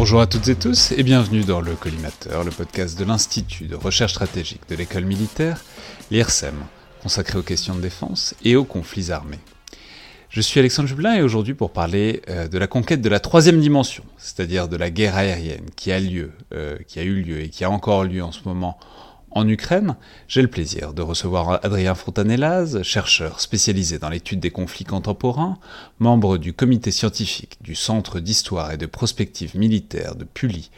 Bonjour à toutes et tous et bienvenue dans le Collimateur, le podcast de l'Institut de recherche stratégique de l'école militaire, l'IRSEM, consacré aux questions de défense et aux conflits armés. Je suis Alexandre Jublin et aujourd'hui pour parler euh, de la conquête de la troisième dimension, c'est-à-dire de la guerre aérienne qui a lieu, euh, qui a eu lieu et qui a encore lieu en ce moment en Ukraine, j'ai le plaisir de recevoir Adrien Fontanellaz, chercheur spécialisé dans l'étude des conflits contemporains, membre du comité scientifique du Centre d'histoire et de prospective militaire de Pully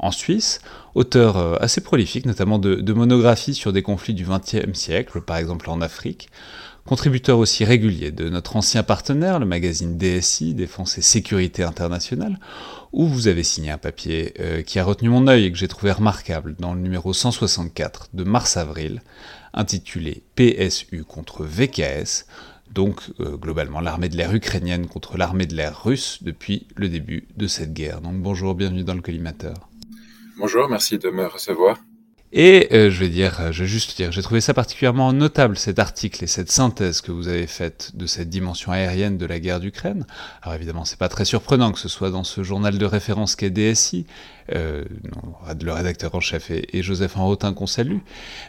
en Suisse, auteur euh, assez prolifique notamment de, de monographies sur des conflits du XXe siècle, par exemple en Afrique, contributeur aussi régulier de notre ancien partenaire, le magazine DSI, Défense et Sécurité Internationale, où vous avez signé un papier euh, qui a retenu mon œil et que j'ai trouvé remarquable dans le numéro 164 de mars-avril, intitulé PSU contre VKS, donc euh, globalement l'armée de l'air ukrainienne contre l'armée de l'air russe depuis le début de cette guerre. Donc bonjour, bienvenue dans le collimateur. Bonjour, merci de me recevoir. Et euh, je vais dire, je vais juste dire, j'ai trouvé ça particulièrement notable cet article et cette synthèse que vous avez faite de cette dimension aérienne de la guerre d'Ukraine. Alors évidemment, c'est pas très surprenant que ce soit dans ce journal de référence qu'est DSI, euh, le rédacteur en chef est, est Joseph Enrotin qu'on salue,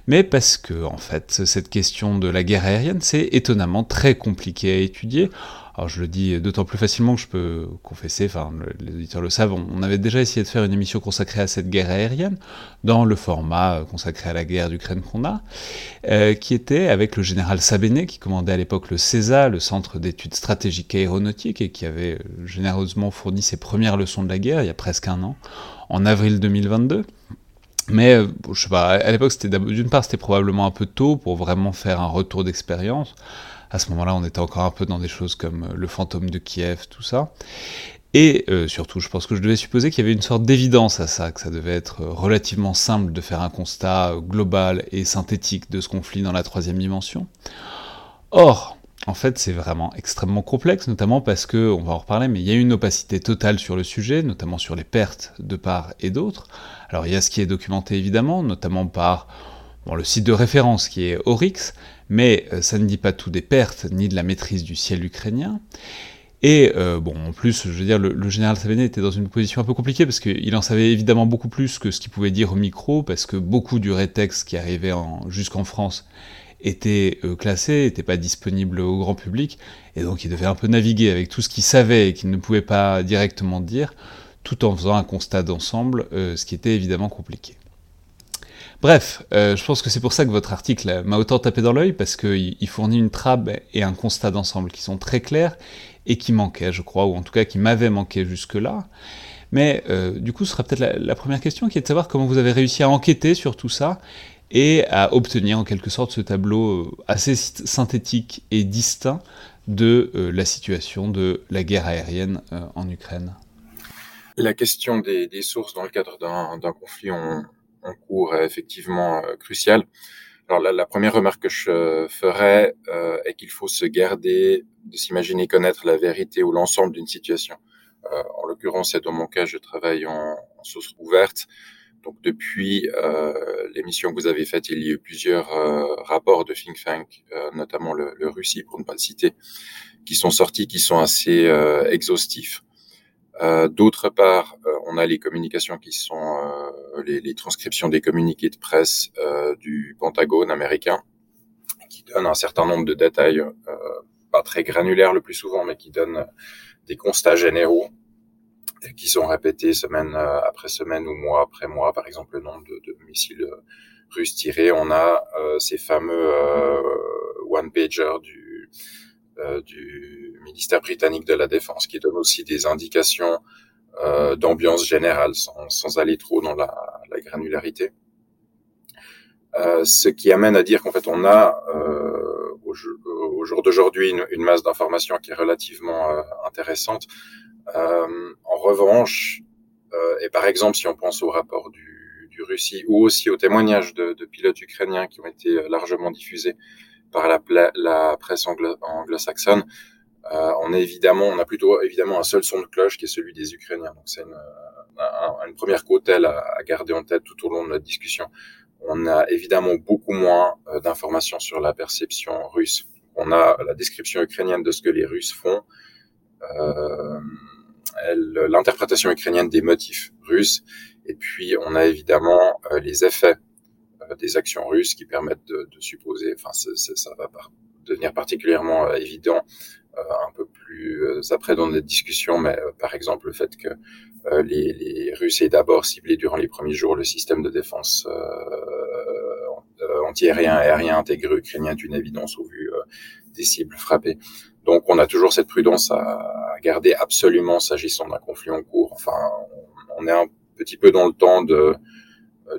mais parce que en fait, cette question de la guerre aérienne, c'est étonnamment très compliqué à étudier. Alors je le dis d'autant plus facilement que je peux confesser, enfin les auditeurs le savent, on avait déjà essayé de faire une émission consacrée à cette guerre aérienne, dans le format consacré à la guerre d'Ukraine qu'on a, euh, qui était avec le général Sabéné, qui commandait à l'époque le CESA, le Centre d'études stratégiques aéronautiques, et qui avait généreusement fourni ses premières leçons de la guerre il y a presque un an, en avril 2022. Mais euh, je sais pas, à l'époque, c'était d'une part, c'était probablement un peu tôt pour vraiment faire un retour d'expérience à ce moment-là, on était encore un peu dans des choses comme le fantôme de Kiev, tout ça. Et euh, surtout, je pense que je devais supposer qu'il y avait une sorte d'évidence à ça, que ça devait être relativement simple de faire un constat global et synthétique de ce conflit dans la troisième dimension. Or, en fait, c'est vraiment extrêmement complexe, notamment parce que, on va en reparler, mais il y a une opacité totale sur le sujet, notamment sur les pertes de part et d'autre. Alors, il y a ce qui est documenté évidemment, notamment par le site de référence qui est Oryx, mais euh, ça ne dit pas tout des pertes ni de la maîtrise du ciel ukrainien. Et euh, bon, en plus, je veux dire, le, général Savéné était dans une position un peu compliquée parce qu'il en savait évidemment beaucoup plus que ce qu'il pouvait dire au micro, parce que beaucoup du rétexte qui arrivait jusqu'en France était euh, classé, n'était pas disponible au grand public, et donc il devait un peu naviguer avec tout ce qu'il savait et qu'il ne pouvait pas directement dire, tout en faisant un constat d'ensemble, euh, ce qui était évidemment compliqué. Bref, euh, je pense que c'est pour ça que votre article m'a autant tapé dans l'œil, parce qu'il fournit une trame et un constat d'ensemble qui sont très clairs, et qui manquaient, je crois, ou en tout cas qui m'avaient manqué jusque-là. Mais euh, du coup, ce sera peut-être la, première question, qui est de savoir comment vous avez réussi à enquêter sur tout ça, et à obtenir en quelque sorte ce tableau euh, assez synthétique et distinct de euh, la situation de la guerre aérienne euh, en Ukraine. La question des, sources dans le cadre d'un conflit en, cours est effectivement euh, cruciale. Alors la, la, première remarque que je ferais euh, est qu'il faut se garder de s'imaginer connaître la vérité ou l'ensemble d'une situation. Euh, en l'occurrence, c'est dans mon cas, je travaille en, en source ouverte. Donc depuis euh, l'émission que vous avez faite, il y a eu plusieurs euh, rapports de think tank, euh, notamment le, le, Russie pour ne pas le citer, qui sont sortis, qui sont assez euh, exhaustifs. Euh, d'autre part, euh, on a les communications qui sont les, les, transcriptions des communiqués de presse du Pentagone américain, qui donnent un certain nombre de détails, pas très granulaires le plus souvent, mais qui donnent des constats généraux qui sont répétés semaine après semaine ou mois après mois. Par exemple, le nombre de, de missiles russes tirés. On a euh, ces fameux euh, one-pager du, du ministère britannique de la Défense, qui donne aussi des indications d'ambiance générale, sans, aller trop dans la, la granularité. ce qui amène à dire qu'en fait, on a au, jour d'aujourd'hui une, masse d'informations qui est relativement intéressante. en revanche, euh, et par exemple, si on pense au rapport du, Russie ou aussi aux témoignages de, pilotes ukrainiens qui ont été euh, largement diffusés par la, la presse anglo anglo-saxonne, euh, on a évidemment, on a plutôt évidemment un seul son de cloche qui est celui des Ukrainiens. Donc c'est une, une, première cautèle à, garder en tête tout au long de notre discussion. On a évidemment beaucoup moins euh, d'informations sur la perception russe. On a la description ukrainienne de ce que les Russes font. Euh, l'interprétation ukrainienne des motifs russes. Et puis, on a évidemment euh, les effets des actions russes qui permettent de, de supposer, enfin, ça va devenir particulièrement euh, évident un peu plus après dans notre discussion, mais par exemple le fait que les, les, Russes aient d'abord ciblé durant les premiers jours le système de défense anti-aérien et aérien intégré ukrainien est une évidence au vu des cibles frappées. Donc on a toujours cette prudence à garder absolument s'agissant d'un conflit en cours. Enfin, on est un petit peu dans le temps de, euh,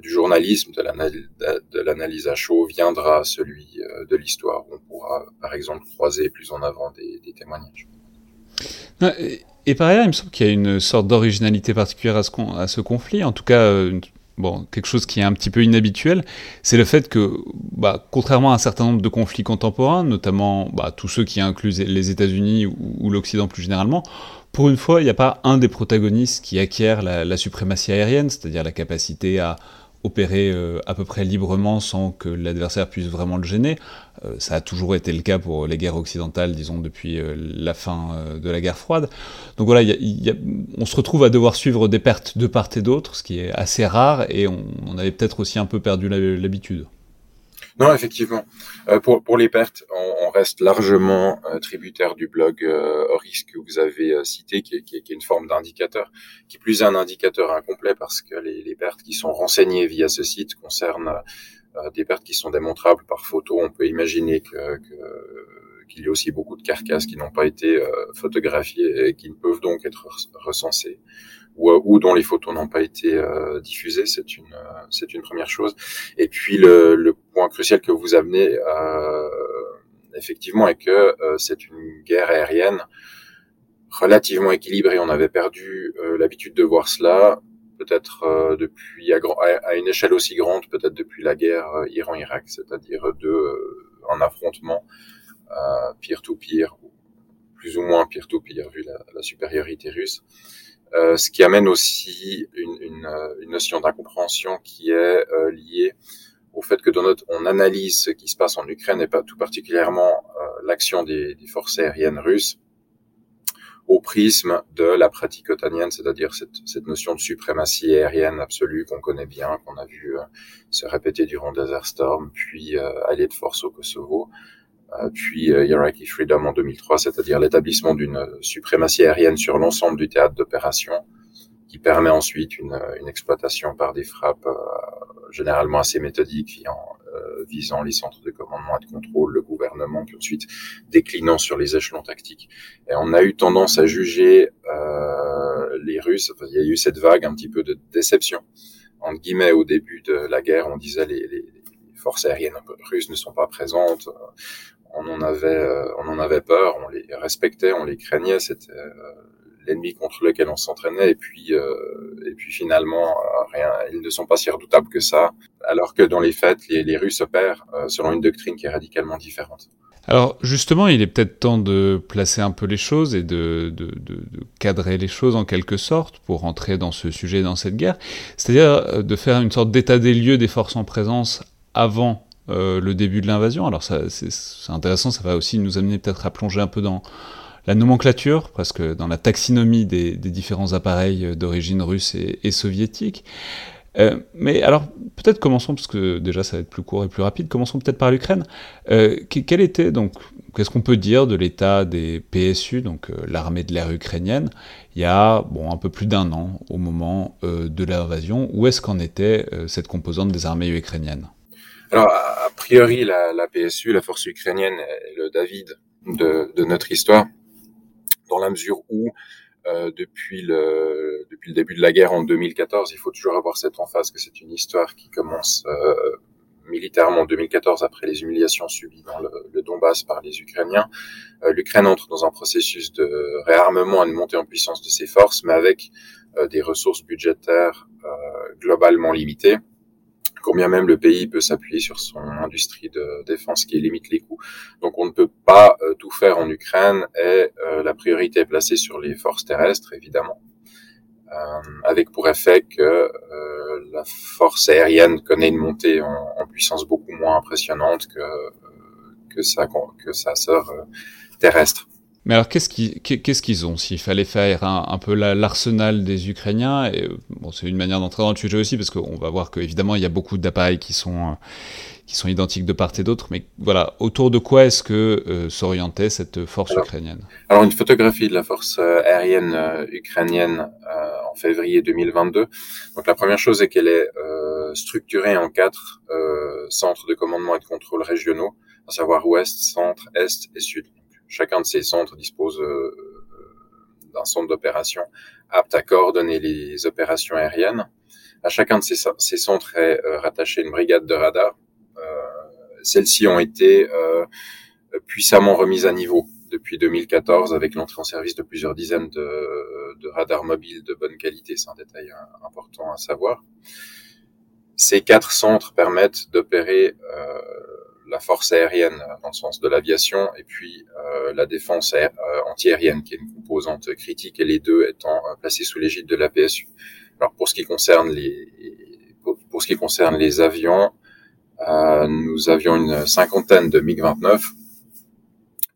du journalisme, de l'analyse à chaud, viendra celui euh, de l'histoire. On pourra, par exemple, croiser plus en avant des, témoignages. Et par ailleurs, il me semble qu'il y a une sorte d'originalité particulière à ce, conflit, en tout cas euh, bon, quelque chose qui est un petit peu inhabituel, c'est le fait que, bah, contrairement à un certain nombre de conflits contemporains, notamment bah, tous ceux qui incluent les États-Unis ou, l'Occident plus généralement, pour une fois, il n'y a pas un des protagonistes qui acquiert la suprématie aérienne, c'est-à-dire la capacité à opérer euh, à peu près librement sans que l'adversaire puisse vraiment le gêner. Euh, ça a toujours été le cas pour les guerres occidentales, disons, depuis euh, la fin de la guerre froide. Donc voilà, on se retrouve à devoir suivre des pertes de part et d'autre, ce qui est assez rare, et on avait peut-être aussi un peu perdu l'habitude. Non, effectivement. Euh, pour, pour les pertes, on, on reste largement euh, tributaire du blog euh, Oris que vous avez euh, cité, qui est, qui, est, qui est, une forme d'indicateur, qui plus est un indicateur incomplet parce que les, les, pertes qui sont renseignées via ce site concernent euh, des pertes qui sont démontrables par photo. On peut imaginer que, que qu'il y a aussi beaucoup de carcasses qui n'ont pas été euh, photographiées et qui ne peuvent donc être recensées ou, euh, ou dont les photos n'ont pas été euh, diffusées. C'est une, euh, c'est une première chose. Et puis le, le, point crucial que vous amenez effectivement est que c'est une guerre aérienne relativement équilibrée. On avait perdu l'habitude de voir cela peut-être depuis à, une échelle aussi grande, peut-être depuis la guerre Iran-Irak, c'est-à-dire de un affrontement peer-to-peer, -peer, plus ou moins peer-to-peer -peer, vu la, supériorité russe. Euh, ce qui amène aussi une, euh, notion d'incompréhension qui est euh, liée au fait que dans notre, on analyse ce qui se passe en Ukraine et pas tout particulièrement euh, l'action des, forces aériennes russes au prisme de la pratique otanienne, c'est-à-dire cette, cette, notion de suprématie aérienne absolue qu'on connaît bien, qu'on a vu se répéter durant Desert Storm, puis allié de force au Kosovo, euh, puis euh, Iraqi Freedom en 2003, c'est-à-dire l'établissement d'une suprématie aérienne sur l'ensemble du théâtre d'opération, qui permet ensuite une, une, exploitation par des frappes euh, généralement assez méthodiques visant les centres de commandement et de contrôle, le gouvernement, puis ensuite déclinant sur les échelons tactiques. Et on a eu tendance à juger euh, les Russes, il y a eu cette vague un petit peu de déception, entre guillemets, au début de la guerre, on disait les, les forces aériennes russes ne sont pas présentes, on en avait, euh, on en avait peur, on les respectait, on les craignait, c'était euh, l'ennemi contre lequel on s'entraînait et puis euh, et puis finalement rien ils ne sont pas si redoutables que ça alors que dans les faits les, les Russes opèrent selon une doctrine qui est radicalement différente. Alors justement, il est peut-être temps de placer un peu les choses et de, de, cadrer les choses en quelque sorte pour rentrer dans ce sujet, dans cette guerre, c'est-à-dire de faire une sorte d'état des lieux des forces en présence avant euh, le début de l'invasion. Alors ça, c'est intéressant, ça va aussi nous amener peut-être à plonger un peu dans la nomenclature, presque dans la taxinomie des, des différents appareils d'origine russe et, et soviétique. Euh, mais alors, peut-être commençons, parce que déjà ça va être plus court et plus rapide, commençons peut-être par l'Ukraine. Euh, quel était donc, qu'est-ce qu'on peut dire de l'état des PSU, donc euh, l'armée de l'air ukrainienne, il y a bon un peu plus d'un an au moment euh, de l'invasion? Où est-ce qu'en était cette composante des armées ukrainiennes? Alors, a priori, la, la, PSU, la force ukrainienne, le David de, de notre histoire, dans la mesure où euh, depuis le depuis le début de la guerre en 2014, il faut toujours avoir cette emphase que c'est une histoire qui commence euh, militairement en 2014 après les humiliations subies dans le, le Donbass par les Ukrainiens. Euh, L'Ukraine entre dans un processus de réarmement et de montée en puissance de ses forces, mais avec euh, des ressources budgétaires euh, globalement limitées combien même le pays peut s'appuyer sur son industrie de défense qui limite les coûts. Donc on ne peut pas euh, tout faire en Ukraine et euh, la priorité est placée sur les forces terrestres, évidemment, euh, avec pour effet que la force aérienne connaît une montée en, puissance beaucoup moins impressionnante que, que, sa, que sa sœur terrestre. Mais alors, qu'est-ce qu'ils ont S'il fallait faire un, peu l'arsenal des Ukrainiens, et bon, c'est une manière d'entrer dans le sujet aussi, parce qu'on va voir qu'évidemment, il y a beaucoup d'appareils qui sont, euh, qui sont identiques de part et d'autre, mais voilà, autour de quoi est-ce que euh, s'orientait cette force ukrainienne? Alors, une photographie de la force euh, aérienne ukrainienne en février 2022. Donc, la première chose est qu'elle est structurée en quatre centres de commandement et de contrôle régionaux, à savoir ouest, centre, est et sud. Chacun de ces centres dispose euh, d'un centre d'opération apte à coordonner les opérations aériennes. À chacun de ces, centres est euh, rattachée une brigade de radar. Euh, celles-ci ont été puissamment remises à niveau depuis 2014 avec l'entrée en service de plusieurs dizaines de, radars mobiles de bonne qualité. C'est un détail important à savoir. Ces quatre centres permettent d'opérer euh, la force aérienne dans le sens de l'aviation et puis euh, la défense euh, antiaérienne qui est une composante critique et les deux étant euh, placés sous l'égide de la PSU. Alors pour ce qui concerne les pour, ce qui concerne les avions, euh, nous avions une cinquantaine de MiG-29,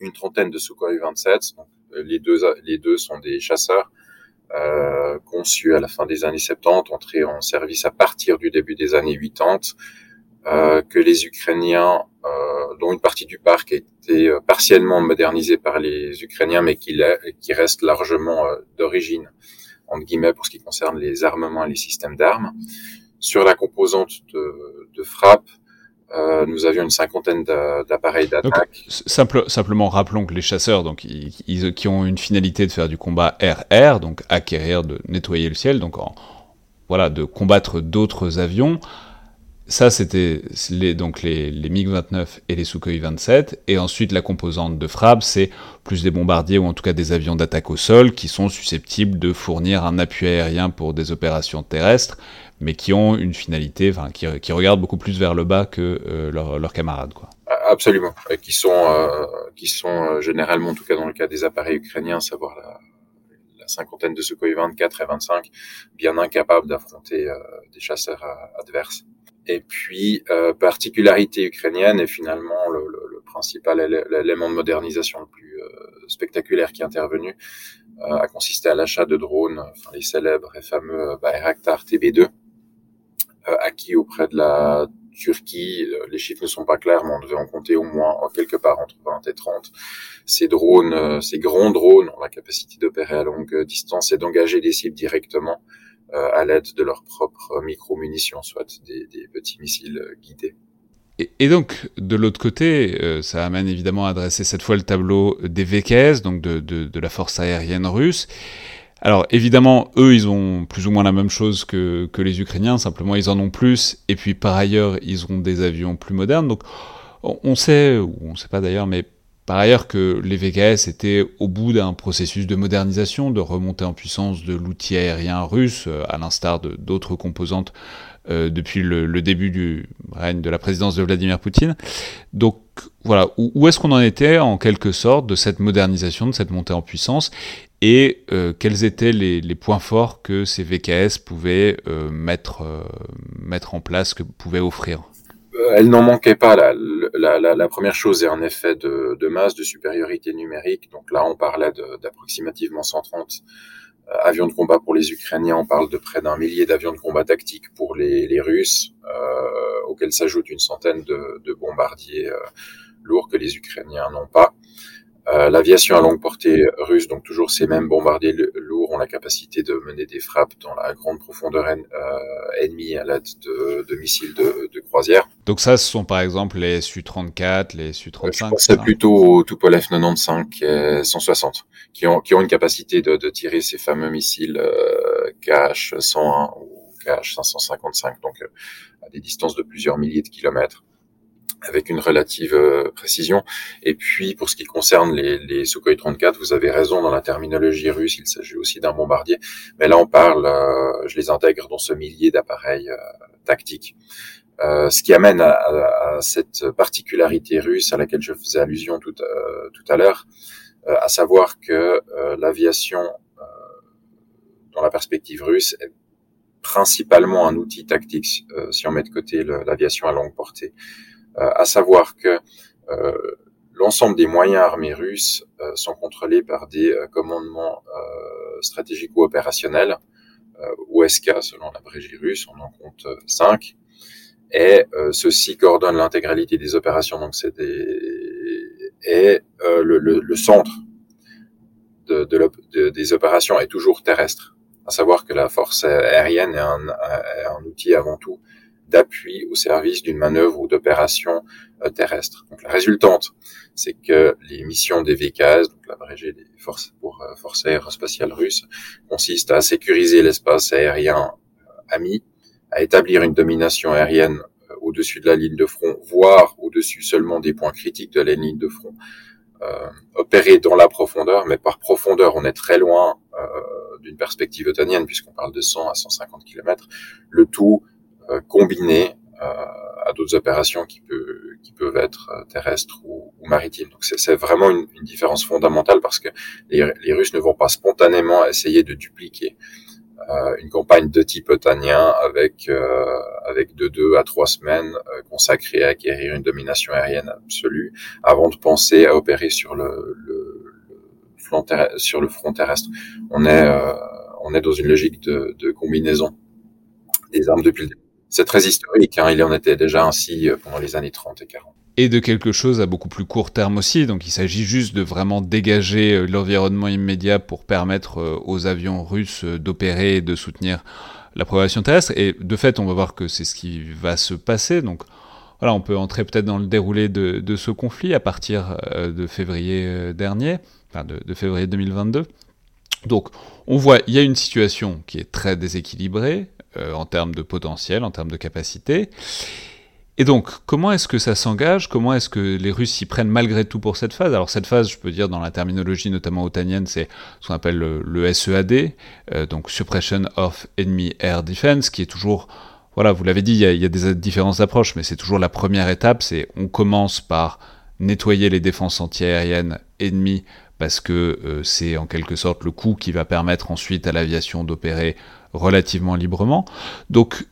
une trentaine de Sukhoi 27. Donc, les deux les deux sont des chasseurs euh, conçus à la fin des années 70, entrés en service à partir du début des années 80 euh, que les Ukrainiens, euh, dont une partie du parc a été euh, partiellement modernisée par les Ukrainiens, mais qui, qui reste largement d'origine, entre guillemets, pour ce qui concerne les armements et les systèmes d'armes. Sur la composante de, de frappe, euh, nous avions une cinquantaine d'appareils d'attaque. Simple, simplement rappelons que les chasseurs, donc, ils, qui ont une finalité de faire du combat RR, donc acquérir, de nettoyer le ciel, donc en, voilà, de combattre d'autres avions, ça, c'était les, donc les, les MiG-29 et les Sukhoi 27. Et ensuite, la composante de frappe, c'est plus des bombardiers ou en tout cas des avions d'attaque au sol qui sont susceptibles de fournir un appui aérien pour des opérations terrestres, mais qui ont une finalité, enfin, qui, qui regardent beaucoup plus vers le bas que euh, leurs camarades, quoi. Absolument, et qui sont, euh, qui sont euh, généralement, en tout cas dans le cas des appareils ukrainiens, savoir la, cinquantaine de Sukhoi 24 et 25, bien incapables d'affronter euh, des chasseurs adverses. Et puis, euh, particularité ukrainienne et finalement le, le, le principal élément de modernisation le plus euh, spectaculaire qui est intervenu euh, a consisté à l'achat de drones, enfin, les célèbres et fameux euh, Bayraktar TB2, euh, acquis auprès de la Turquie. Les chiffres ne sont pas clairs, mais on devait en compter au moins quelque part entre 20 et 30. Ces drones, ces grands drones ont la capacité d'opérer à longue distance et d'engager des cibles directement euh, à l'aide de leurs propres micro-munitions, soit des, petits missiles euh, guidés. Et, donc, de l'autre côté, euh, ça amène évidemment à dresser cette fois le tableau des VKS, donc de, de, de la force aérienne russe. Alors évidemment, eux, ils ont plus ou moins la même chose que, que, les Ukrainiens, simplement ils en ont plus, et puis par ailleurs, ils ont des avions plus modernes. Donc on sait, ou on ne sait pas d'ailleurs, mais par ailleurs que les VKS étaient au bout d'un processus de modernisation, de remontée en puissance de l'outil aérien russe, euh, à l'instar d'autres composantes euh, depuis le, début du règne de la présidence de Vladimir Poutine. Donc voilà, où, est-ce qu'on en était en quelque sorte de cette modernisation, de cette montée en puissance, et euh, quels étaient les, points forts que ces VKS pouvaient euh, mettre, mettre en place, que pouvaient offrir? Elle n'en manquait pas. La, la, première chose est un effet de, masse, de supériorité numérique. Donc là, on parlait d'approximativement 130 euh, avions de combat pour les Ukrainiens. On parle de près d'un millier d'avions de combat tactiques pour les, Russes, euh, auxquels s'ajoute une centaine de, bombardiers euh, lourds que les Ukrainiens n'ont pas. Euh, L'aviation à longue portée russe, donc toujours ces mêmes bombardiers lourds, ont la capacité de mener des frappes dans la grande profondeur en, euh, ennemie à l'aide de, de, missiles de, de, croisière. Donc ça, ce sont par exemple les Su-34, les Su-35 C'est plutôt Tupolev 95 et 160, qui ont, qui ont une capacité de, de tirer ces fameux missiles euh, KH-101 ou KH-555, donc euh, à des distances de plusieurs milliers de kilomètres avec une relative euh, précision. Et puis, pour ce qui concerne les, les Sukhoi 34, vous avez raison dans la terminologie russe, il s'agit aussi d'un bombardier. Mais là, on parle, euh, je les intègre dans ce millier d'appareils euh, tactiques. ce qui amène à, à, cette particularité russe à laquelle je faisais allusion tout, tout à l'heure, à savoir que l'aviation, dans la perspective russe, est principalement un outil tactique, si on met de côté l'aviation à longue portée. Euh, à savoir que euh, l'ensemble des moyens armés russes euh, sont contrôlés par des commandements stratégiques ou opérationnels, OSK selon l'abrégé russe, on en compte cinq, et ceci coordonne l'intégralité des opérations. Donc c'est des et le, le, le, centre de, de, des opérations est toujours terrestre. À savoir que la force aérienne est un, est un outil avant tout d'appui au service d'une manœuvre ou d'opération euh, terrestre. Donc la résultante, c'est que les missions des VKS, donc l'abrégé des forces pour euh, forces aérospatiales russes, consistent à sécuriser l'espace aérien euh, ami, à établir une domination aérienne au-dessus de la ligne de front, voire au-dessus seulement des points critiques de la ligne de front, euh, opérer dans la profondeur, mais par profondeur, on est très loin euh, d'une perspective otanienne, puisqu'on parle de 100 à 150 km, le tout combiné euh, à d'autres opérations qui, peut, qui peuvent être euh, terrestres ou, ou maritimes. Donc c'est vraiment une, une, différence fondamentale parce que les, les, Russes ne vont pas spontanément essayer de dupliquer euh, une campagne de type otanien avec euh, avec de deux à trois semaines euh, consacrées à acquérir une domination aérienne absolue avant de penser à opérer sur le, le, le sur le front terrestre. On est on est dans une logique de, de combinaison des armes depuis le début c'est très historique. Hein. Il en était déjà ainsi euh, pendant les années 30 et 40. Et de quelque chose à beaucoup plus court terme aussi. Donc il s'agit juste de vraiment dégager euh, l'environnement immédiat pour permettre euh, aux avions russes d'opérer et de soutenir la progression terrestre. Et de fait, on va voir que c'est ce qui va se passer. Donc voilà, on peut entrer peut-être dans le déroulé de, ce conflit à partir de février dernier, enfin de, de février 2022. Donc, on voit, il y a une situation qui est très déséquilibrée, euh, en termes de potentiel, en termes de capacité. Et donc, comment est-ce que ça s'engage? Comment est-ce que les Russes s'y prennent malgré tout pour cette phase? Alors cette phase, je peux dire dans la terminologie notamment otanienne, c'est ce qu'on appelle le, SEAD, euh, donc Suppression of Enemy Air Defense, qui est toujours, voilà, vous l'avez dit, il y, a, des différentes approches, mais c'est toujours la première étape, c'est on commence par nettoyer les défenses antiaériennes ennemies parce que euh, c'est en quelque sorte le coup qui va permettre ensuite à l'aviation d'opérer relativement librement. Donc,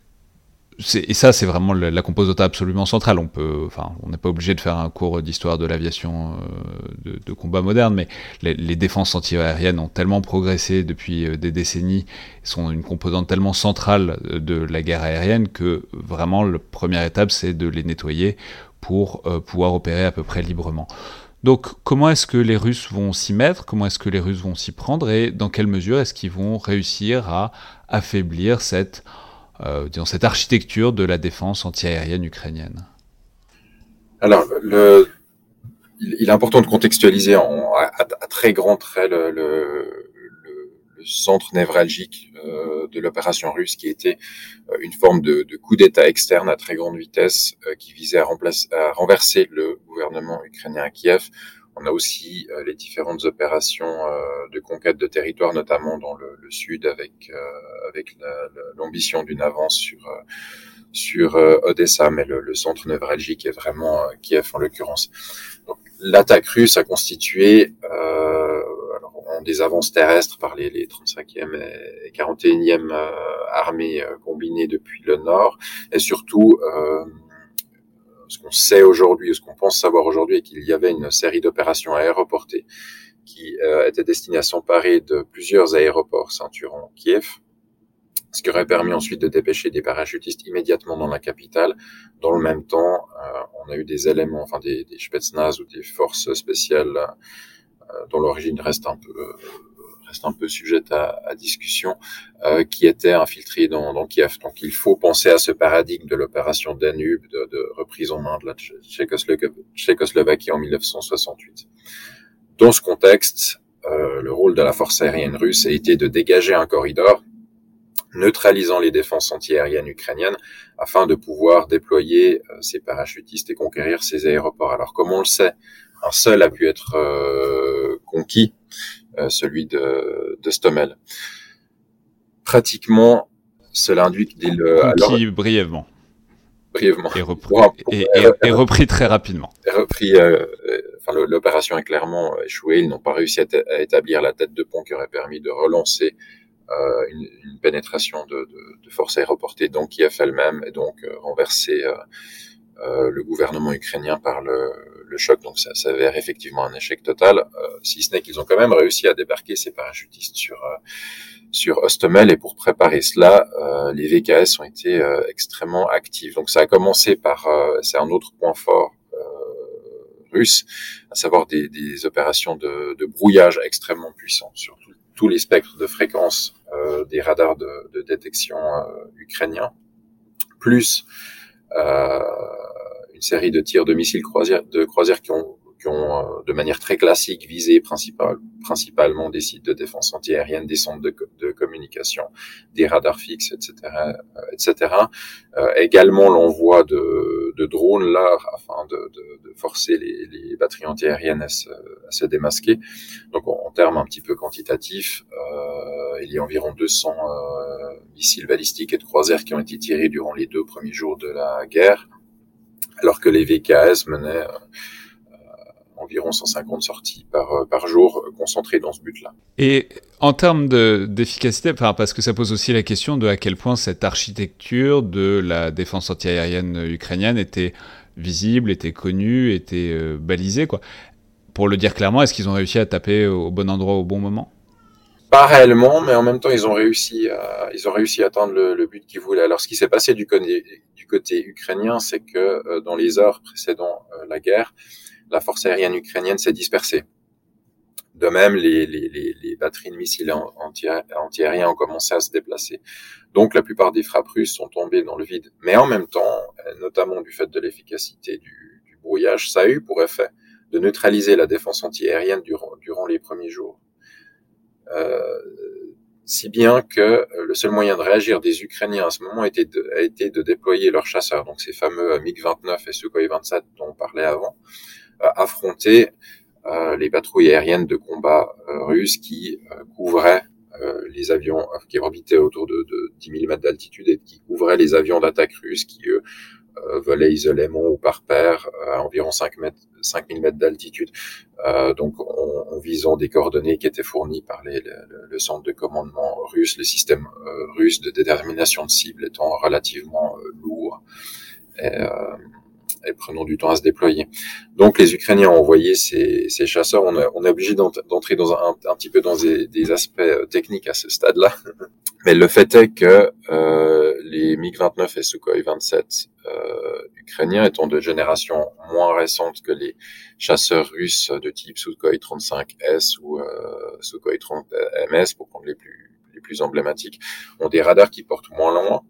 et ça, c'est vraiment la, composante absolument centrale. On peut, enfin, on n'est pas obligé de faire un cours d'histoire de l'aviation euh, de, combat moderne, mais les, défenses antiaériennes ont tellement progressé depuis euh, des décennies, sont une composante tellement centrale de la guerre aérienne que vraiment, la première étape, c'est de les nettoyer pour euh, pouvoir opérer à peu près librement. Donc, comment est-ce que les Russes vont s'y mettre? Comment est-ce que les Russes vont s'y prendre? Et dans quelle mesure est-ce qu'ils vont réussir à affaiblir cette, euh, disons, cette architecture de la défense antiaérienne ukrainienne? Alors, le, il, est important de contextualiser en, à, à, très grands traits le, le, le centre névralgique euh, de l'opération russe, qui était euh, une forme de, de coup d'État externe à très grande vitesse euh, qui visait à, remplacer, à renverser le gouvernement ukrainien à Kiev. On a aussi les différentes opérations de conquête de territoire, notamment dans le, le sud, avec avec l'ambition d'une avance sur sur Odessa, mais le, le, centre névralgique est vraiment Kiev en l'occurrence. L'attaque russe a constitué euh, des avances terrestres par les, les 35e et 41e euh, armées euh, combinées depuis le nord, et surtout euh, ce qu'on sait aujourd'hui, ce qu'on pense savoir aujourd'hui, est qu'il y avait une série d'opérations aéroportées qui étaient destinées à s'emparer de plusieurs aéroports ceinturant Kiev, ce qui aurait permis ensuite de dépêcher des parachutistes immédiatement dans la capitale. Dans le même temps, on a eu des éléments, enfin des, des Spetsnaz ou des forces spéciales dont l'origine reste un peu reste un peu sujette à, à discussion, euh, qui était infiltré dans, dans, Kiev. Donc il faut penser à ce paradigme de l'opération Danube, de, de, reprise en main de la Tchécoslovaquie en 1968. Dans ce contexte, euh, le rôle de la force aérienne russe a été de dégager un corridor neutralisant les défenses antiaériennes ukrainiennes afin de pouvoir déployer euh, ces parachutistes et conquérir ces aéroports. Alors comme on le sait, un seul a pu être euh, conquis, euh, celui de, de Stommel. Pratiquement, cela induit qu'il... Conquis brièvement. Brièvement. Et repris, et, et, repris très rapidement. Repris, euh, enfin, l'opération est clairement échouée. Ils n'ont pas réussi à, à, établir la tête de pont qui aurait permis de relancer euh, une, une, pénétration de, de, de forces aéroportées donc Kiev elle-même et donc euh, renverser euh, le gouvernement ukrainien par le, le choc. Donc ça s'avère effectivement un échec total, euh, si ce n'est qu'ils ont quand même réussi à débarquer ces parachutistes sur euh, sur Ostomel et pour préparer cela, euh, les VKS ont été extrêmement actifs. Donc ça a commencé par, c'est un autre point fort russe, à savoir des, des opérations de, de, brouillage extrêmement puissants sur tous les spectres de fréquence des radars de, de détection ukrainiens, plus euh, série de tirs de missiles croisières, de croisières qui ont, qui ont euh, de manière très classique visé principal, principalement des sites de défense antiaérienne, des centres de, de communication, des radars fixes, etc., etc. Euh, également l'envoi de, de, drones là afin de, de, forcer les, les, batteries antiaériennes à se, à se démasquer. Donc en, en, termes un petit peu quantitatifs, euh, il y a environ 200 euh, missiles balistiques et de croisières qui ont été tirés durant les deux premiers jours de la guerre alors que les VKS menaient euh, environ 150 sorties par, euh, par jour euh, concentrées dans ce but-là. Et en termes d'efficacité, enfin, parce que ça pose aussi la question de à quel point cette architecture de la défense antiaérienne ukrainienne était visible, était connue, était euh, balisée, quoi. Pour le dire clairement, est-ce qu'ils ont réussi à taper au bon endroit au bon moment? Pas réellement, mais en même temps, ils ont réussi à, ils ont réussi à atteindre le, le but qu'ils voulaient. Alors, ce qui s'est passé du côté, du côté ukrainien, c'est que euh, dans les heures précédant euh, la guerre, la force aérienne ukrainienne s'est dispersée. De même, les, batteries de missiles anti-aériens ont commencé à se déplacer. Donc, la plupart des frappes russes sont tombées dans le vide. Mais en même temps, euh, notamment du fait de l'efficacité du, brouillage, ça a eu pour effet de neutraliser la défense anti-aérienne durant, durant les premiers jours. Si bien que euh, le seul moyen de réagir des Ukrainiens à ce moment était de, a été de déployer leurs chasseurs, donc ces fameux MiG-29 et Sukhoi 27 dont on parlait avant, euh, affronter euh, les patrouilles aériennes de combat euh, russes qui euh, couvraient les avions qui orbitaient autour de, de 10 000 mètres d'altitude et qui couvraient les avions d'attaque russes qui, eux, volaient isolément ou par paire à environ 5 mètres, 5000 mètres d'altitude, euh, donc en, en, visant des coordonnées qui étaient fournies par les, le, le, centre de commandement russe, le système euh, russe de détermination de cible étant relativement euh, lourd. Et, et prenant du temps à se déployer. Donc les Ukrainiens ont envoyé ces, ces chasseurs. On, a, on est obligé d'entrer dans un, un, petit peu dans des, des aspects euh, techniques à ce stade-là. Mais le fait est que euh, les MiG-29 et Sukhoi 27 euh, ukrainiens étant de génération moins récente que les chasseurs russes de type Sukhoi 35S ou euh, Sukhoi 30 MS, pour prendre les plus, les plus emblématiques, ont des radars qui portent moins loin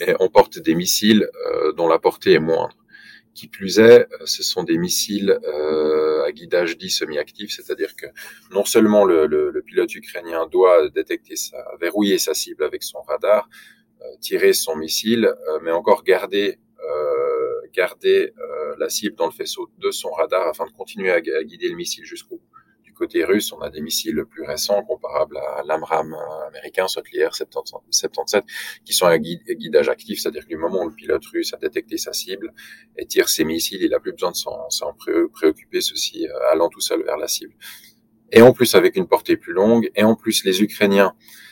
et on porte des missiles euh, dont la portée est moindre. Qui plus est, euh, ce sont des missiles euh, à guidage dit semi-actif, c'est-à-dire que non seulement le, le, le, pilote ukrainien doit détecter sa, verrouiller sa cible avec son radar, euh, tirer son missile, euh, mais encore garder euh, garder la cible dans le faisceau de son radar afin de continuer à, guider le missile jusqu'au bout côté russe, on a des missiles plus récents comparables à l'AMRAAM américain, soit l'IR 77, qui sont à guidage actif, c'est-à-dire que du moment où le pilote russe a détecté sa cible et tire ses missiles, il n'a plus besoin de s'en préoccuper, ceci euh, allant tout seul vers la cible. Et en plus avec une portée plus longue, et en plus les Ukrainiens, euh,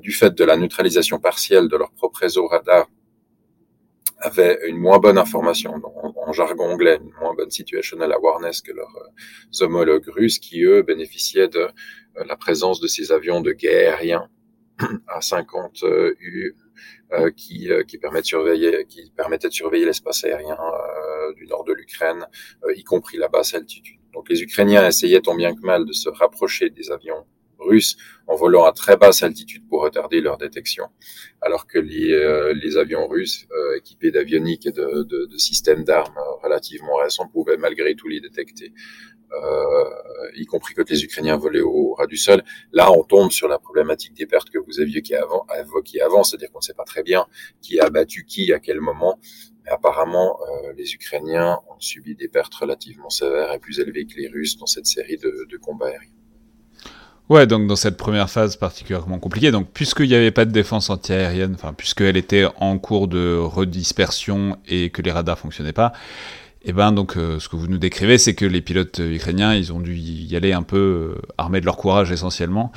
du fait de la neutralisation partielle de leur propre réseau radar, avaient une moins bonne information, en, jargon anglais, une moins bonne situational awareness que leurs euh, homologues russes, qui eux bénéficiaient de euh, la présence de ces avions de guerre aériens à 50 U euh, qui, qui permettent de surveiller, qui permettaient de surveiller l'espace aérien du nord de l'Ukraine, y compris la basse altitude. Donc les Ukrainiens essayaient tant bien que mal de se rapprocher des avions en volant à très basse altitude pour retarder leur détection, alors que les, euh, avions russes euh, équipés d'avionique et de, systèmes d'armes relativement récents pouvaient malgré tout les détecter. Euh, y compris quand les Ukrainiens volaient au ras du sol. Là, on tombe sur la problématique des pertes que vous aviez qui avant, évoquées avant, c'est-à-dire qu'on ne sait pas très bien qui a abattu qui à quel moment. Apparemment, les Ukrainiens ont subi des pertes relativement sévères et plus élevées que les Russes dans cette série de combats aériens. Ouais, donc dans cette première phase particulièrement compliquée, donc puisqu'il n'y avait pas de défense antiaérienne, enfin puisqu'elle était en cours de redispersion et que les radars fonctionnaient pas, et eh ben donc euh, ce que vous nous décrivez, c'est que les pilotes ukrainiens, ils ont dû y aller un peu euh, armés de leur courage essentiellement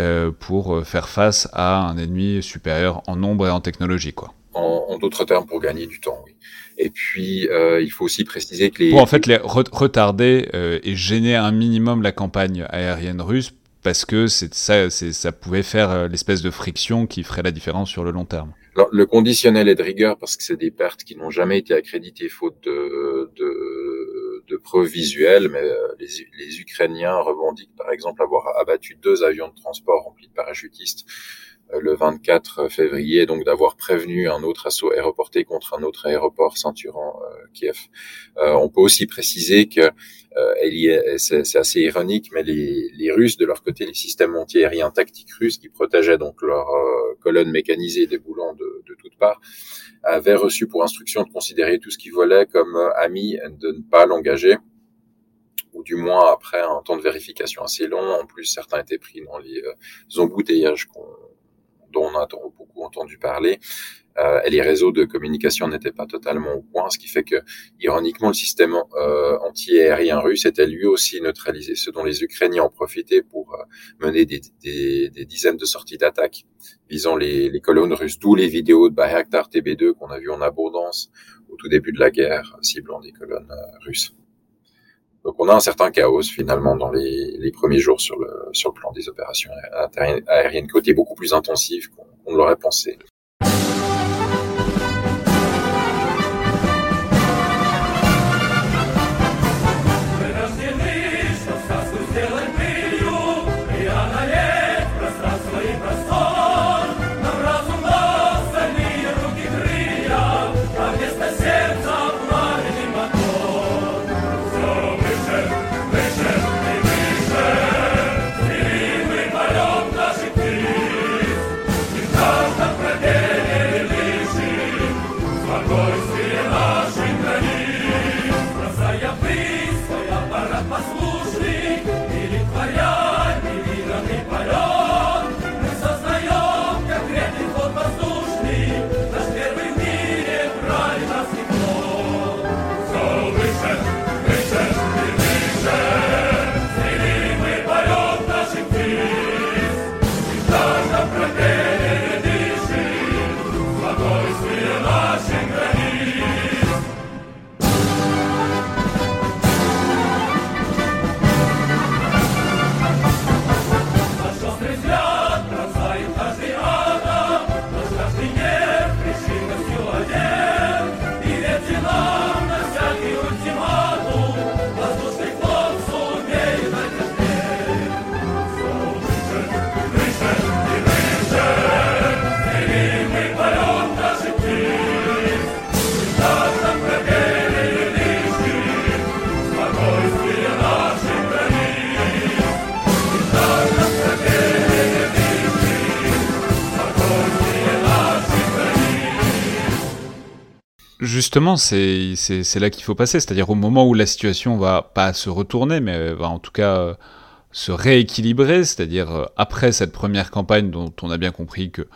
euh, pour faire face à un ennemi supérieur en nombre et en technologie, quoi. En, en d'autres termes, pour gagner du temps, oui. Et puis, il faut aussi préciser que les... Pour en fait les re retarder et gêner un minimum la campagne aérienne russe parce que ça, ça pouvait faire l'espèce de friction qui ferait la différence sur le long terme. Alors, le conditionnel est de rigueur parce que c'est des pertes qui n'ont jamais été accréditées faute de, de, de preuves visuelles, mais euh, les, les, Ukrainiens revendiquent par exemple avoir abattu deux avions de transport remplis de parachutistes euh, le 24 février, donc d'avoir prévenu un autre assaut aéroporté contre un autre aéroport ceinturant euh, Kiev. Euh, on peut aussi préciser que euh, c'est assez ironique, mais les, les, Russes, de leur côté, les systèmes antiaériens tactiques russes qui protégeaient donc leurs euh, colonnes mécanisées déboulant de, de toutes parts, avaient reçu pour instruction de considérer tout ce qui volait comme euh, ami et de ne pas l'engager ou du moins après un temps de vérification assez long. En plus, certains étaient pris dans les embouteillages dont on a beaucoup entendu parler euh, et les réseaux de communication n'étaient pas totalement au point, ce qui fait que, ironiquement, le système euh, anti-aérien russe était lui aussi neutralisé, ce dont les Ukrainiens ont profité pour euh, mener des, dizaines de sorties d'attaque visant les, les, colonnes russes, d'où les vidéos de Bayraktar TB2 qu'on a vu en abondance au tout début de la guerre, ciblant des colonnes euh, russes. Donc on a un certain chaos finalement dans les, premiers jours sur le, sur le plan des opérations aériennes, côté beaucoup plus intensif qu'on l'aurait pensé. Justement, c'est là qu'il faut passer. C'est-à-dire au moment où la situation va pas se retourner, mais va en tout cas euh, se rééquilibrer, c'est-à-dire euh, après cette première campagne dont on a bien compris que